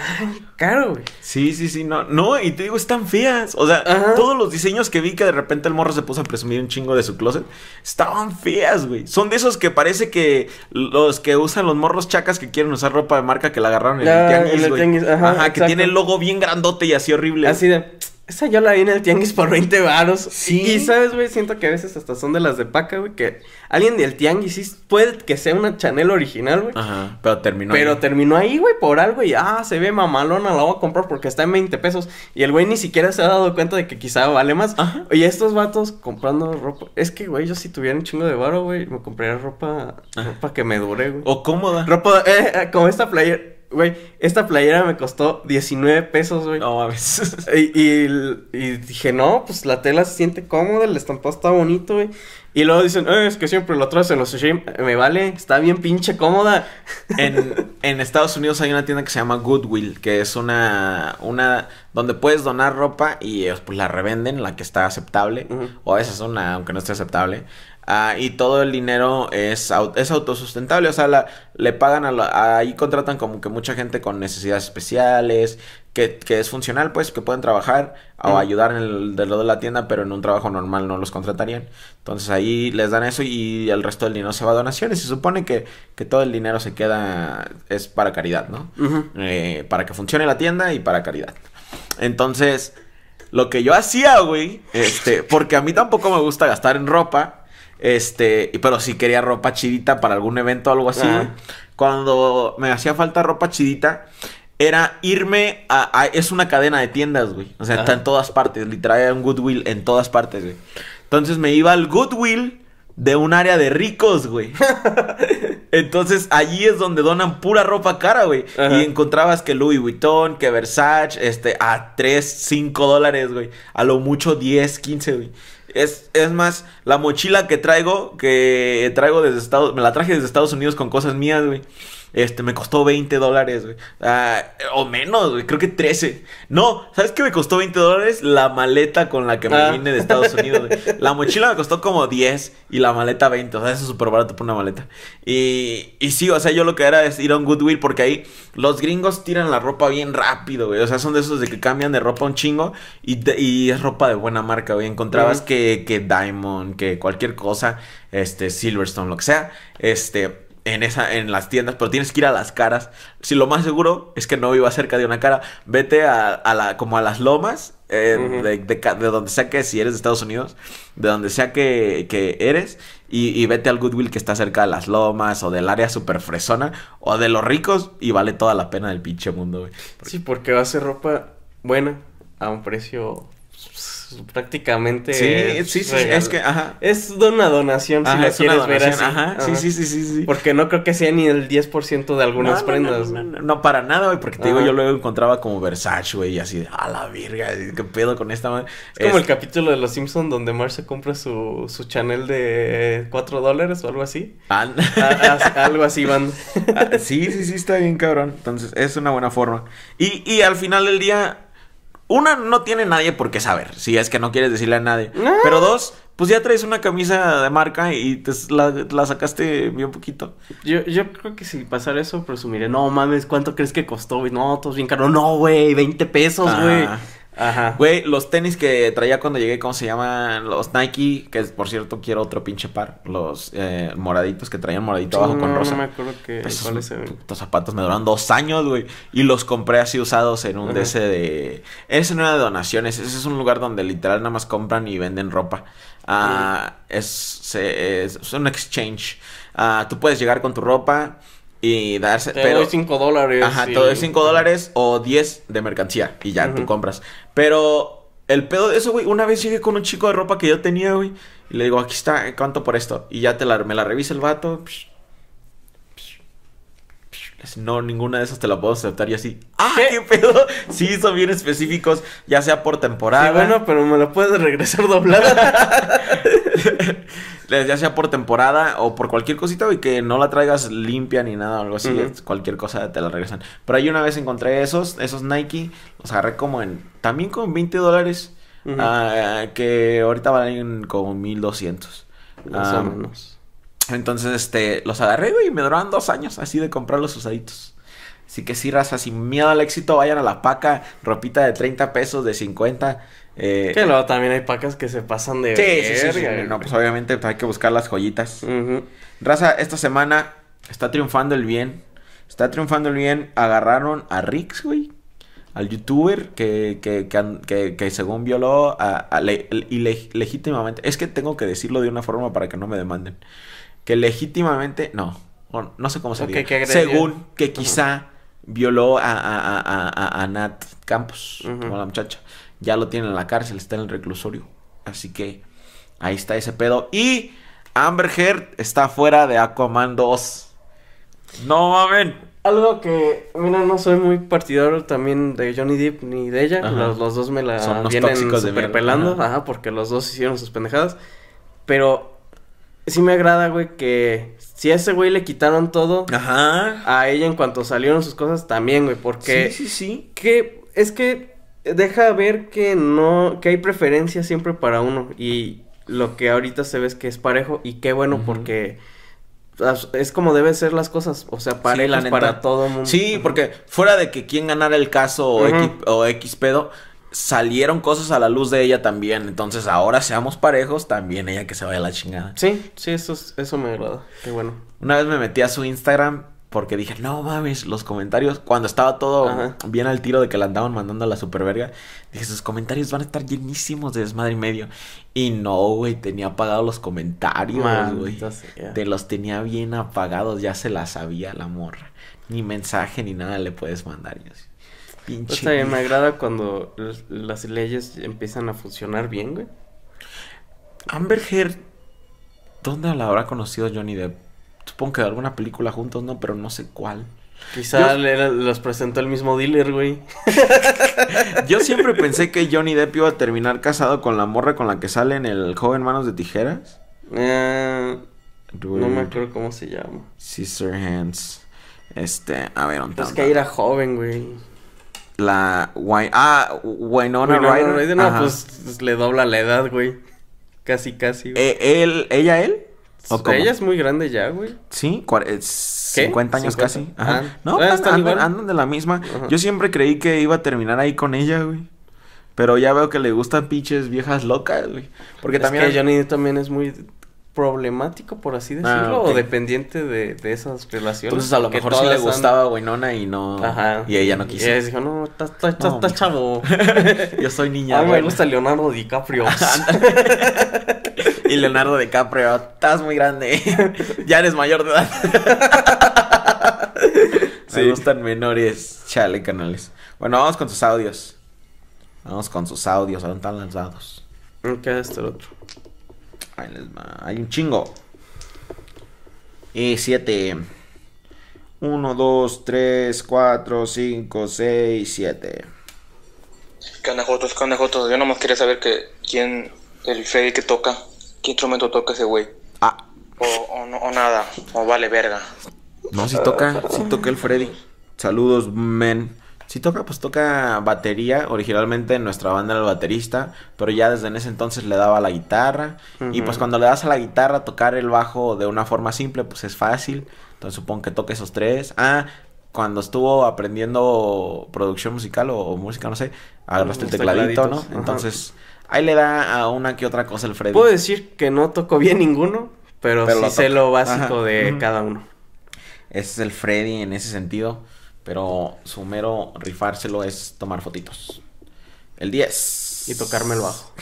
caro, güey. Sí, sí, sí, no. No, y te digo, están feas. O sea, Ajá. todos los diseños que vi que de repente el morro se puso a presumir un chingo de su closet, estaban feas, güey. Son de esos que parece que los que usan los morros chacas que quieren usar ropa de marca que la agarraron en Ah, el en tianguis, güey. tianguis, ajá, que tiene el logo bien grandote y así horrible. Así de. Esa yo la vi en el tianguis por 20 varos. Sí. Y, sabes, güey, siento que a veces hasta son de las de paca, güey, que alguien del tianguis sí puede que sea una Chanel original, güey. Ajá, pero terminó. Pero ahí. terminó ahí, güey, por algo y ah, se ve mamalona, la voy a comprar porque está en 20 pesos. Y el güey ni siquiera se ha dado cuenta de que quizá vale más. Ajá. Oye, estos vatos comprando ropa. Es que, güey, yo si tuviera un chingo de varo, güey, me compraría ropa, Ajá. ropa que me dure, güey. O cómoda. Ropa, eh, eh, como esta playera, güey, esta playera me costó 19 pesos, güey. No mames. (laughs) Y, y, y dije, no, pues la tela se siente cómoda, el estampado está bonito, güey. Y luego dicen, eh, es que siempre lo traes en los stream. Me vale, está bien pinche cómoda. (laughs) En, en Estados Unidos hay una tienda que se llama Goodwill, que es una, una donde puedes donar ropa y pues la revenden, la que está aceptable, o a veces una, aunque no esté aceptable. Ah, y todo el dinero es, es autosustentable, o sea, la, le pagan a la- ahí contratan como que mucha gente con necesidades especiales, que, que es funcional, pues, que pueden trabajar o ayudar en el, de lo de la tienda, pero en un trabajo normal no los contratarían. Entonces ahí les dan eso y el resto del dinero se va a donaciones. Se supone que, que todo el dinero se queda, es para caridad, ¿no? Eh, para que funcione la tienda y para caridad. Entonces, lo que yo hacía, güey, este, porque a mí tampoco me gusta gastar en ropa, este, pero sí quería ropa chidita para algún evento o algo así, güey. Cuando me hacía falta ropa chidita, era irme a, a- es una cadena de tiendas, güey. O sea, está en todas partes, literal, hay un Goodwill en todas partes, güey. Entonces me iba al Goodwill de un área de ricos, güey. (laughs) Entonces allí es donde donan pura ropa cara, güey. Ajá. Y encontrabas que Louis Vuitton, que Versace, este, a 3, 5 dólares, güey. A lo mucho 10, 15, güey. Es, es más, la mochila que traigo, que traigo desde Estados... Me la traje desde Estados Unidos con cosas mías, güey. Este, me costó 20 dólares, güey. Ah, o menos, güey. Creo que 13. No, ¿sabes qué me costó 20 dólares? La maleta con la que me Ah. vine de Estados Unidos, güey. (laughs) La mochila me costó como 10 y la maleta 20. O sea, eso es súper barato por una maleta. Y, y sí, o sea, yo lo que era es ir a un Goodwill porque ahí los gringos tiran la ropa bien rápido, güey. O sea, son de esos de que cambian de ropa un chingo y, de- y es ropa de buena marca, güey. Encontrabas que, que Diamond, que cualquier cosa, este, Silverstone, lo que sea, este, en esa, en las tiendas, pero tienes que ir a las caras. Si lo más seguro es que no iba cerca de una cara, vete a, a la, como a las lomas, eh, de, de de donde sea que, si eres de Estados Unidos, de donde sea que, que eres, y, y vete al Goodwill que está cerca de las lomas, o del área super fresona, o de los ricos, y vale toda la pena del pinche mundo, güey. Sí, porque va a ser ropa buena a un precio pues, prácticamente. Sí, sí, sí, es que, ajá. Es una donación, si lo es una quieres ver así. ajá, sí, sí, sí, sí, sí. Porque no creo que sea ni el 10% de algunas No, prendas. No, no, no, no, para nada, güey, porque te digo, yo luego encontraba como Versace, güey, y así, de, a la verga, ¿qué pedo con esta madre? Es como Es- el capítulo de Los Simpsons donde Marcia compra su, su Chanel de 4 dólares o algo así. Ah, algo así van. (laughs) ah, sí, sí, sí, está bien, cabrón. Entonces, es una buena forma. Y, y al final del día, una, no tiene nadie por qué saber, si es que no quieres decirle a nadie. No. Pero dos, pues ya traes una camisa de marca y te la, la sacaste bien poquito. Yo, yo creo que si pasara eso, presumiré, no mames, ¿cuánto crees que costó? güey? No, todo bien caro. No, güey, 20 pesos, Ah. güey. Ajá. Güey, los tenis que traía cuando llegué, ¿cómo se llaman? Los Nike, que por cierto quiero otro pinche par. Los eh, moraditos que traían moradito abajo con rosa. No me acuerdo que, Esos putos zapatos me duraron dos años, güey. Y los compré así usados en un Ajá. de ese de... Ese no era de donaciones. Ese es un lugar donde literal nada más compran y venden ropa. Ah, es, se- es, es un exchange. Ah, tú puedes llegar con tu ropa y darse... Te pero, doy 5 dólares. Ajá, y- todo es 5 dólares o 10 de mercancía y ya tú Ujú. compras. Pero el pedo de eso, güey, una vez llegué con un chico de ropa que yo tenía, güey, y le digo, aquí está, ¿cuánto por esto? Y ya te la, me la revisa el vato. psh, psh, psh, le dice, No, ninguna de esas te la puedo aceptar. Y así, ¡ah, ¿Qué? qué, pedo! (laughs) Sí, son bien específicos, ya sea por temporada. Sí, bueno, pero me lo puedes regresar doblada. (laughs) (laughs) ya sea por temporada o por cualquier cosita, güey, que no la traigas limpia ni nada o algo así, cualquier cosa te la regresan. Pero ahí una vez encontré esos, esos Nike, los agarré como en, también con 20 dólares, ah, que ahorita valen como 1200. Más Ah, o menos. Entonces, este, los agarré, güey, y me duraron dos años así de comprar los usaditos. Así que sí, raza, sin miedo al éxito, vayan a la paca, ropita de 30 pesos, de 50. Eh, Que luego también hay pacas que se pasan de sí, sí, sí, sí, verga, No, pues obviamente hay que buscar las joyitas. Raza, esta semana está triunfando el bien. Está triunfando el bien. Agarraron a Rix, güey. Al youtuber que, que, que, que- según violó a, a le- y le- legítimamente. Es que tengo que decirlo de una forma para que no me demanden. Que legítimamente. No. no sé cómo se Ok, diga. que agredió. Según que quizá a, a, a, a- a Nat Campos. Ujú. Como la muchacha. Ya lo tiene en la cárcel. Está en el reclusorio. Así que. Ahí está ese pedo. Y Amber Heard está fuera de Aquaman 2. No mamen. Algo que, mira, no soy muy partidario también de Johnny Depp ni de ella. Los, los dos me la Son vienen tóxicos de super mierda. pelando. Ajá. Ajá. porque los dos hicieron sus pendejadas. Pero sí me agrada, güey, que si a ese güey le quitaron todo, Ajá. a ella en cuanto salieron sus cosas también, güey. Porque Sí, sí, sí. que es que deja ver que no, que hay preferencia siempre para uno. Y lo que ahorita se ve es que es parejo. Y qué bueno, porque es como deben ser las cosas. O sea, Sí, parejos neta. para todo mundo. Sí, porque fuera de que quien ganara el caso o, Ujú. X, o X pedo, salieron cosas a la luz de ella también. Entonces ahora seamos parejos, también ella que se vaya a la chingada. Sí, sí, eso, es- eso me agrada. Qué bueno. Una vez me metí a su Instagram porque dije, no mames, los comentarios, cuando estaba todo Ajá. bien al tiro de que la andaban mandando a la superverga, dije, sus comentarios van a estar llenísimos de desmadre y medio. Y no, güey, tenía apagados los comentarios, güey. Te los tenía bien apagados, ya se la sabía la morra. Ni mensaje ni nada le puedes mandar. Y así, Pinche. Está bien, me agrada cuando las leyes empiezan a funcionar bien, güey. Amber Heard, ¿dónde la habrá conocido Johnny Depp? Supongo que alguna película juntos, ¿no? Pero no sé cuál. Quizá le- los presentó el mismo dealer, güey. (laughs) Yo siempre pensé que Johnny Depp iba a terminar casado con la morra con la que sale en el joven Manos de Tijeras. Eh, no me acuerdo cómo se llama. Sister Hands. Este, a ver, ¿dónde Es que ahí era joven, güey. La Wy- ah, Winona Winona Ryder. Ryder, no, Ajá. pues, pues, le dobla la edad, güey. Casi, casi. güey. Eh, él, ella, él. ¿O cómo? Ella es muy grande ya, güey. Sí, cua- eh, 50 años 50. casi. Ajá. Ah. no, Ah, andan, andan de la misma. Ajá. Yo siempre creí que iba a terminar ahí con ella, güey. Pero ya veo que le gustan pinches viejas locas, güey. Porque es también. que Johnny también es muy problemático, por así decirlo, Ah, ok. o dependiente de, de esas relaciones. Entonces a lo mejor sí le gustaba Winona y no. Ajá. Y ella no quiso. Y ella dijo, no, estás chavo. (laughs) Yo soy niña. A mí me gusta Leonardo DiCaprio. (laughs) Y Leonardo DiCaprio, estás muy grande. (laughs) ya eres mayor de edad. Me Sí. gustan menores. Chale, canales. Bueno, vamos con sus audios. Vamos con sus audios. ¿A dónde están lanzados? ¿Qué es este otro? Ahí les va. Hay un chingo. Y siete. Uno, dos, tres, cuatro, cinco, seis, siete. ¿Qué onda, Jotos? ¿Qué onda, Jotos? Yo nomás quería saber que quién, el Freddy que toca, qué instrumento toca ese güey. Ah, O, o, no, o nada, o vale verga. no, si toca, si toca el Freddy. Saludos, men. Si toca, pues toca batería. Originalmente en nuestra banda era el baterista, pero ya desde en ese entonces le daba la guitarra. Y pues cuando le das a la guitarra, tocar el bajo de una forma simple, pues es fácil. Entonces supongo que toque esos tres. Ah, cuando estuvo aprendiendo producción musical o, o música, no sé, agarraste el tecladito, ¿no? ajá. Entonces, ahí le da a una que otra cosa el Freddy. Puedo decir que no toco bien ninguno, pero, Pero sí lo sé toca. lo básico Ajá. de cada uno. Ese es el Freddy en ese sentido. Pero su mero rifárselo es tomar fotitos. El 10. Y tocarme el bajo.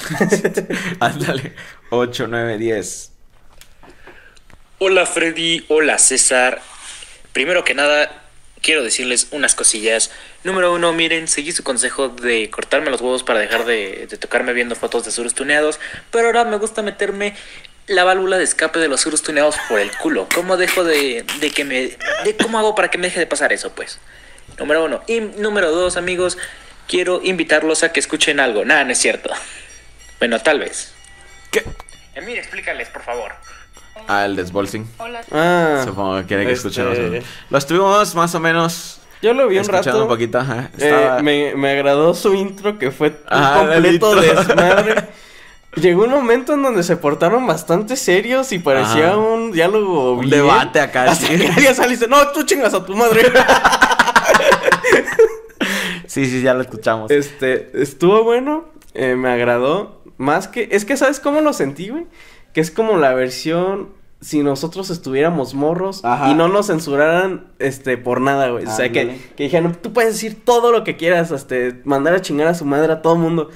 (laughs) Ándale. 8, 9, 10. Hola Freddy, hola César. Primero que nada, quiero decirles unas cosillas. Número uno, miren, seguí su consejo de cortarme los huevos para dejar de, de tocarme viendo fotos de surus tuneados, pero ahora me gusta meterme la válvula de escape de los surus tuneados por el culo. ¿Cómo dejo de, de que me... De, ¿Cómo hago para que me deje de pasar eso, pues? Número uno. Y número dos, amigos, quiero invitarlos a que escuchen algo. Nada, no es cierto. Bueno, tal vez. ¿Qué? Emir, explícales, por favor. Ah, el desbolsing. Ah, Supongo que quiere que este, escuchemos. Lo estuvimos más o menos Yo lo vi un rato. un poquito. Ajá. Eh, Estaba- me, me agradó su intro que fue un Ah, completo desmadre. (laughs) Llegó un momento en donde se portaron bastante serios y parecía Ajá. un diálogo Un bien. debate acá, Hasta sí. que alguien sale y dice, no, tú chingas a tu madre. (laughs) Sí, sí, ya lo escuchamos. este, estuvo bueno, eh, me agradó. Más que, es que ¿sabes cómo lo sentí, güey? Que es como la versión si nosotros estuviéramos morros Ajá. y no nos censuraran este por nada, güey. O sea, que, que dijeran, tú puedes decir todo lo que quieras, hasta mandar a chingar a su madre a todo mundo.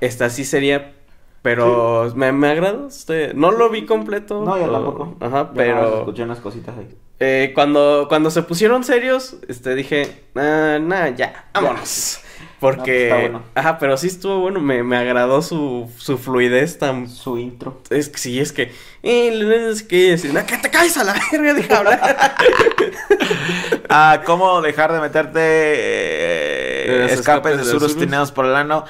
Este, así sería, pero me, me agradó. Este, no lo vi completo. No, yo tampoco. Ajá, Yo pero escuché unas cositas ahí. eh, cuando, cuando se pusieron serios, este, dije, ah, nah, ya, vámonos. Porque, No, pues, está bueno. ajá, pero sí estuvo bueno, me, me agradó su, su fluidez tan... Su intro. Es que sí, es que... Eh, es que, es, "No, que te caes a la verga, deja hablar. (laughs) Ah, ¿cómo dejar de meterte eh, escapes escapes de surus. tineados por el ano?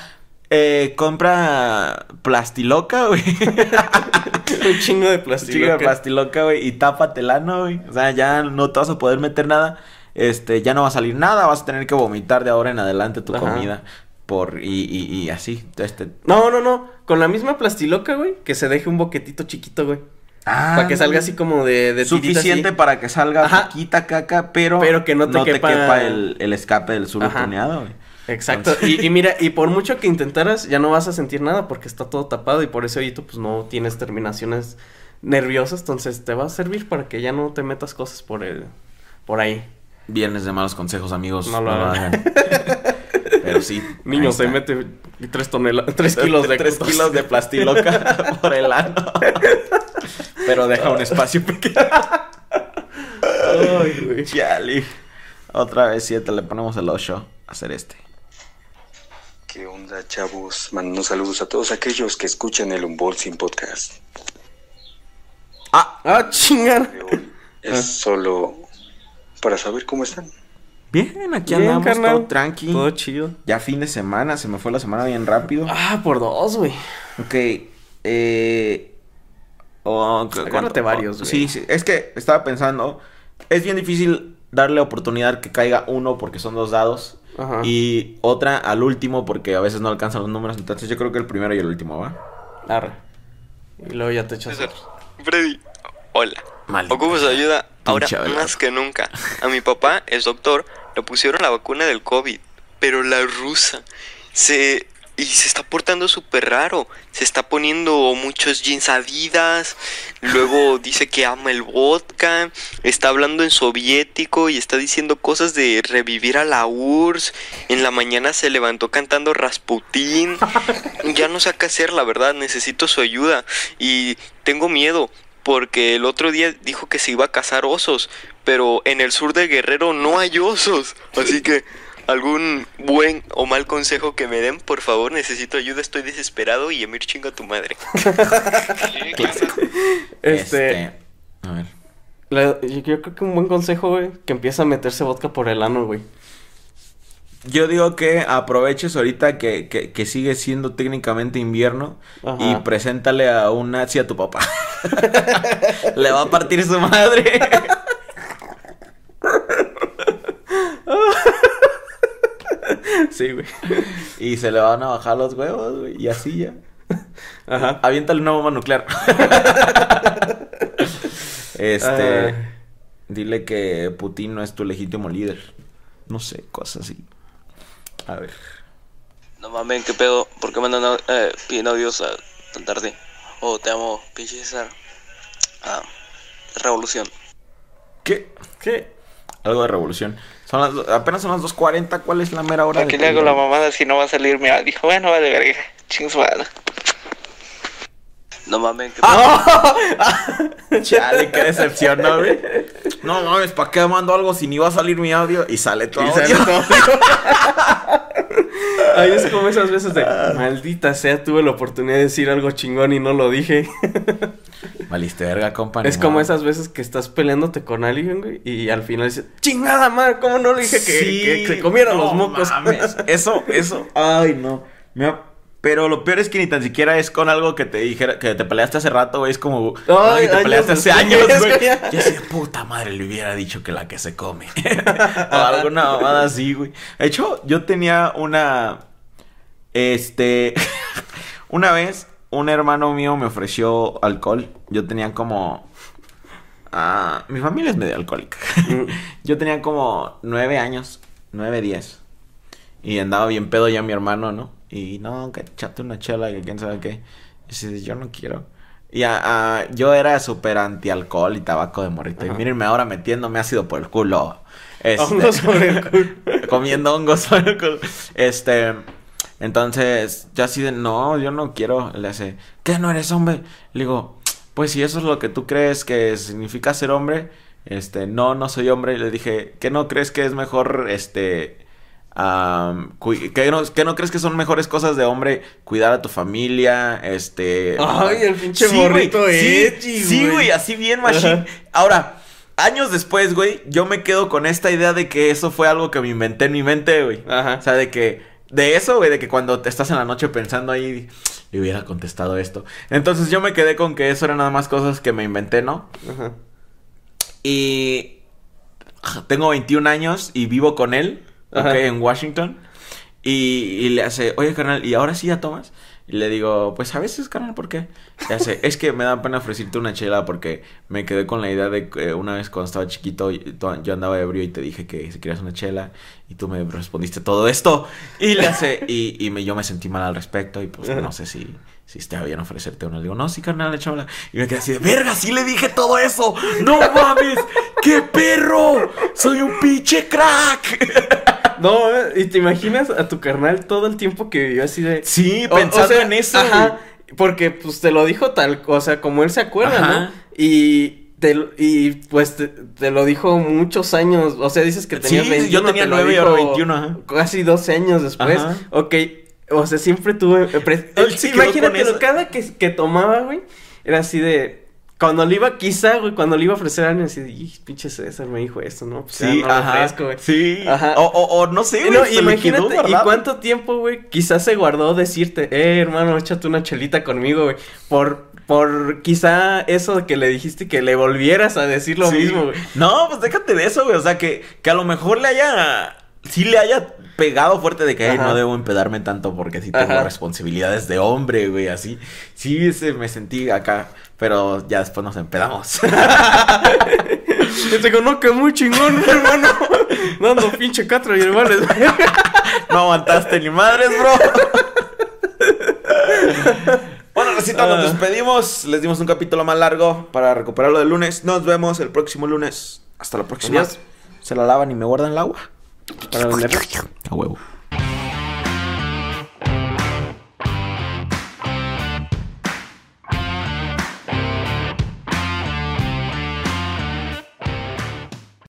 Eh, compra plastiloca, güey. (laughs) Un chingo de Chica plástico. plastiloca, güey. Y tápate el ano, güey. O sea, ya no te vas a poder meter nada. Este, ya no va a salir nada. Vas a tener que vomitar de ahora en adelante tu Ajá. comida. Por, y, y, y así. Este. No, no, no, con la misma plastiloca, güey, que se deje un boquetito chiquito, güey. para que salga así como de, de Suficiente así. para que salga Ajá. poquita caca, pero, Pero que no te quepa- el, el escape del tuneado, güey. Exacto. Entonces- Y, y mira, y por mucho que intentaras, ya no vas a sentir nada porque está todo tapado y por ese hoyito pues no tienes terminaciones nerviosas, entonces te va a servir para que ya no te metas cosas por el por ahí. Viernes de malos consejos, amigos. No lo hagan. Pero sí. (laughs) Niño, se mete tres toneladas, tres kilos de Tres kilos de plastiloca (laughs) por el ano. Pero deja un espacio pequeño. Ay, güey. Chale. Otra vez siete, le ponemos el 8 a hacer este. ¿Qué onda, chavos? Mando saludos a todos aquellos que escuchan el Unboxing Podcast. Ah, Ah, chingar. Es Ah. solo para saber cómo están. Bien, aquí Bien, andamos, carnal. todo tranqui. Todo chido. Ya fin de semana, se me fue la semana bien rápido. Ah, por dos, güey. Ok, eh... oh, cu- Agárrate cuánto- varios, güey. Sí, sí, es que estaba pensando, es bien difícil darle oportunidad que caiga uno porque son dos dados. Ajá. Y otra al último porque a veces no alcanzan los números. Entonces yo creo que el primero y el último, ¿va? Arre. Y luego ya te echas. César, Freddy, hola. Maldita Ocupas ayuda ahora más que nunca. A mi papá, es doctor, le pusieron la vacuna del COVID, pero la rusa se y se está portando súper raro. Se está poniendo muchos jeans adidas. Luego dice que ama el vodka. Está hablando en soviético y está diciendo cosas de revivir a la URSS. En la mañana se levantó cantando Rasputín. (laughs) Ya no sé qué hacer, la verdad. Necesito su ayuda. Y tengo miedo. Porque el otro día dijo que se iba a cazar osos. Pero en el sur de Guerrero no hay osos. Así que algún buen o mal consejo que me den, por favor, necesito ayuda, estoy desesperado y Emir chinga a tu madre. (laughs) Este. A ver. la- yo, yo creo que un buen consejo, güey, que empieza a meterse vodka por el ano, güey. Yo digo que aproveches ahorita que, que, que sigue siendo técnicamente invierno Ajá. y preséntale a un nazi a tu papá. (laughs) Le va a partir su madre. (laughs) (laughs) sí, güey. Y se le van a bajar los huevos, güey. Y así ya. Ajá. Aviéntale una bomba nuclear. (laughs) este. Dile que Putin no es tu legítimo líder. No sé, cosas así. A ver. No mames, ¿qué pedo? ¿Por qué mandan eh, audios a- tan tarde? Oh, te amo, pinche César. Ah, revolución. ¿Qué? ¿Qué? Algo de revolución. Son las, do- apenas son las 2.40. ¿Cuál es la mera hora? ¿Para qué le hago la mamada si no va a salir mi audio? Bueno, vale, verga. Chingsuada. No mames, ¿qué pedo? (laughs) Chale, qué decepción, ¿no, güey? No mames, ¿para qué mando algo si ni va a salir mi audio? Y sale todo. Y sale todo. (laughs) Ay, es como esas veces de maldita sea, tuve la oportunidad de decir algo chingón y no lo dije. (laughs) Valiste verga, compa. es como esas veces que estás peleándote con alguien, güey, y al final dices, chingada madre, ¿cómo no le dije que, Sí, que se comieran no los mocos? mames. (laughs) Eso, eso. Ay, no. Me ha- Pero lo peor es que ni tan siquiera es con algo que te dijera, que te peleaste hace rato, güey. Es como. Ay, que te peleaste hace años, güey. (laughs) güey. Ya sé, puta madre, le hubiera dicho que la que se come. (laughs) o alguna mamada así, güey. De hecho, yo tenía una. Este. una vez, un hermano mío me ofreció alcohol. Yo tenía como. Ah, mi familia es medio alcohólica. (laughs) Yo tenía como nueve años, nueve, diez. Y andaba bien pedo ya mi hermano, ¿no? Y no, que echate una chela, que quién sabe qué. Y dice, yo no quiero. Y ah, ah, yo era súper anti-alcohol y tabaco de morrito. Y mírenme ahora metiéndome ácido por el culo. Este, Hongos por el culo. (laughs) comiendo hongos por el culo. Este, entonces, yo así de, no, yo no quiero. Le hace, ¿qué no eres hombre? Le digo, pues si eso es lo que tú crees que significa ser hombre, este, no, no soy hombre. Le dije, ¿qué no crees que es mejor, este, ¿qué no, qué no crees que son mejores cosas de hombre? Cuidar a tu familia, este... Ay, el pinche Sí, güey, morrito edgy, Sí, güey. güey, así bien machine. Ajá. Ahora, años después, güey, yo me quedo con esta idea de que eso fue algo que me inventé en mi mente, güey. Ajá. O sea, de que, de eso, güey, de que cuando te estás en la noche pensando ahí, le hubiera contestado esto. Entonces yo me quedé con que eso eran nada más cosas que me inventé, ¿no? Ajá. Y tengo 21 años y vivo con él, Ajá. ok, en Washington. Y, y le hace, oye, carnal, ¿y ahora sí ya tomas? Y le digo, pues a veces, carnal, ¿por qué? Hace, es que me da pena ofrecerte una chela porque me quedé con la idea de que una vez cuando estaba chiquito yo andaba ebrio y te dije que si querías una chela y tú me respondiste todo esto. Y le hace, y, y yo me sentí mal al respecto y pues no sé si, si está bien ofrecerte una. Le digo, no, sí, carnal, échamela. Y me quedé así de, verga, sí le dije todo eso. No mames, qué perro. Soy un pinche crack. (laughs) No, y te imaginas a tu carnal todo el tiempo que vivió así de... Sí, O- o pensando sea, en eso. Ajá, porque pues te lo dijo tal, o sea, como él se acuerda, Ajá. ¿no? Y te, y pues te, te lo dijo muchos años, o sea, dices que Sí, tenías 21, yo tenía te lo nueve y dijo ahora 21, ajá. Casi 12 años después. Ajá. Ok, o sea, siempre tuve... eh, Imagínatelo, cada que, que tomaba, güey, era así de... Cuando le iba, quizá, güey, cuando le iba a ofrecer a alguien, así, "Ih, pinche César me dijo esto, ¿no? Pues ya Sí, no lo ajá. ofrezco, güey. Sí. Ajá. O, o, o no sé, güey. no, se imagínate, quedó ¿y cuánto tiempo, güey? Quizás se guardó decirte, eh, hermano, échate una chelita conmigo, güey. Por, por quizá eso que le dijiste que le volvieras a decir lo Sí. mismo, güey. No, pues déjate de eso, güey. O sea, que, que a lo mejor le haya. Sí le haya pegado fuerte de que "Ay, Ajá. no debo empedarme tanto porque sí tengo Ajá. responsabilidades de hombre, güey. Así. Sí, ese me sentí acá. Pero ya después nos empedamos. (laughs) Y te digo, no, que muy chingón, hermano. Dando pinche catra y hermanos. no aguantaste ni madres, bro. bueno, recita, nos Ah. despedimos. Les dimos un capítulo más largo para recuperarlo del lunes. Nos vemos el próximo lunes. Hasta la próxima. Adiós. Se la lavan y me guardan el agua. Para. A huevo.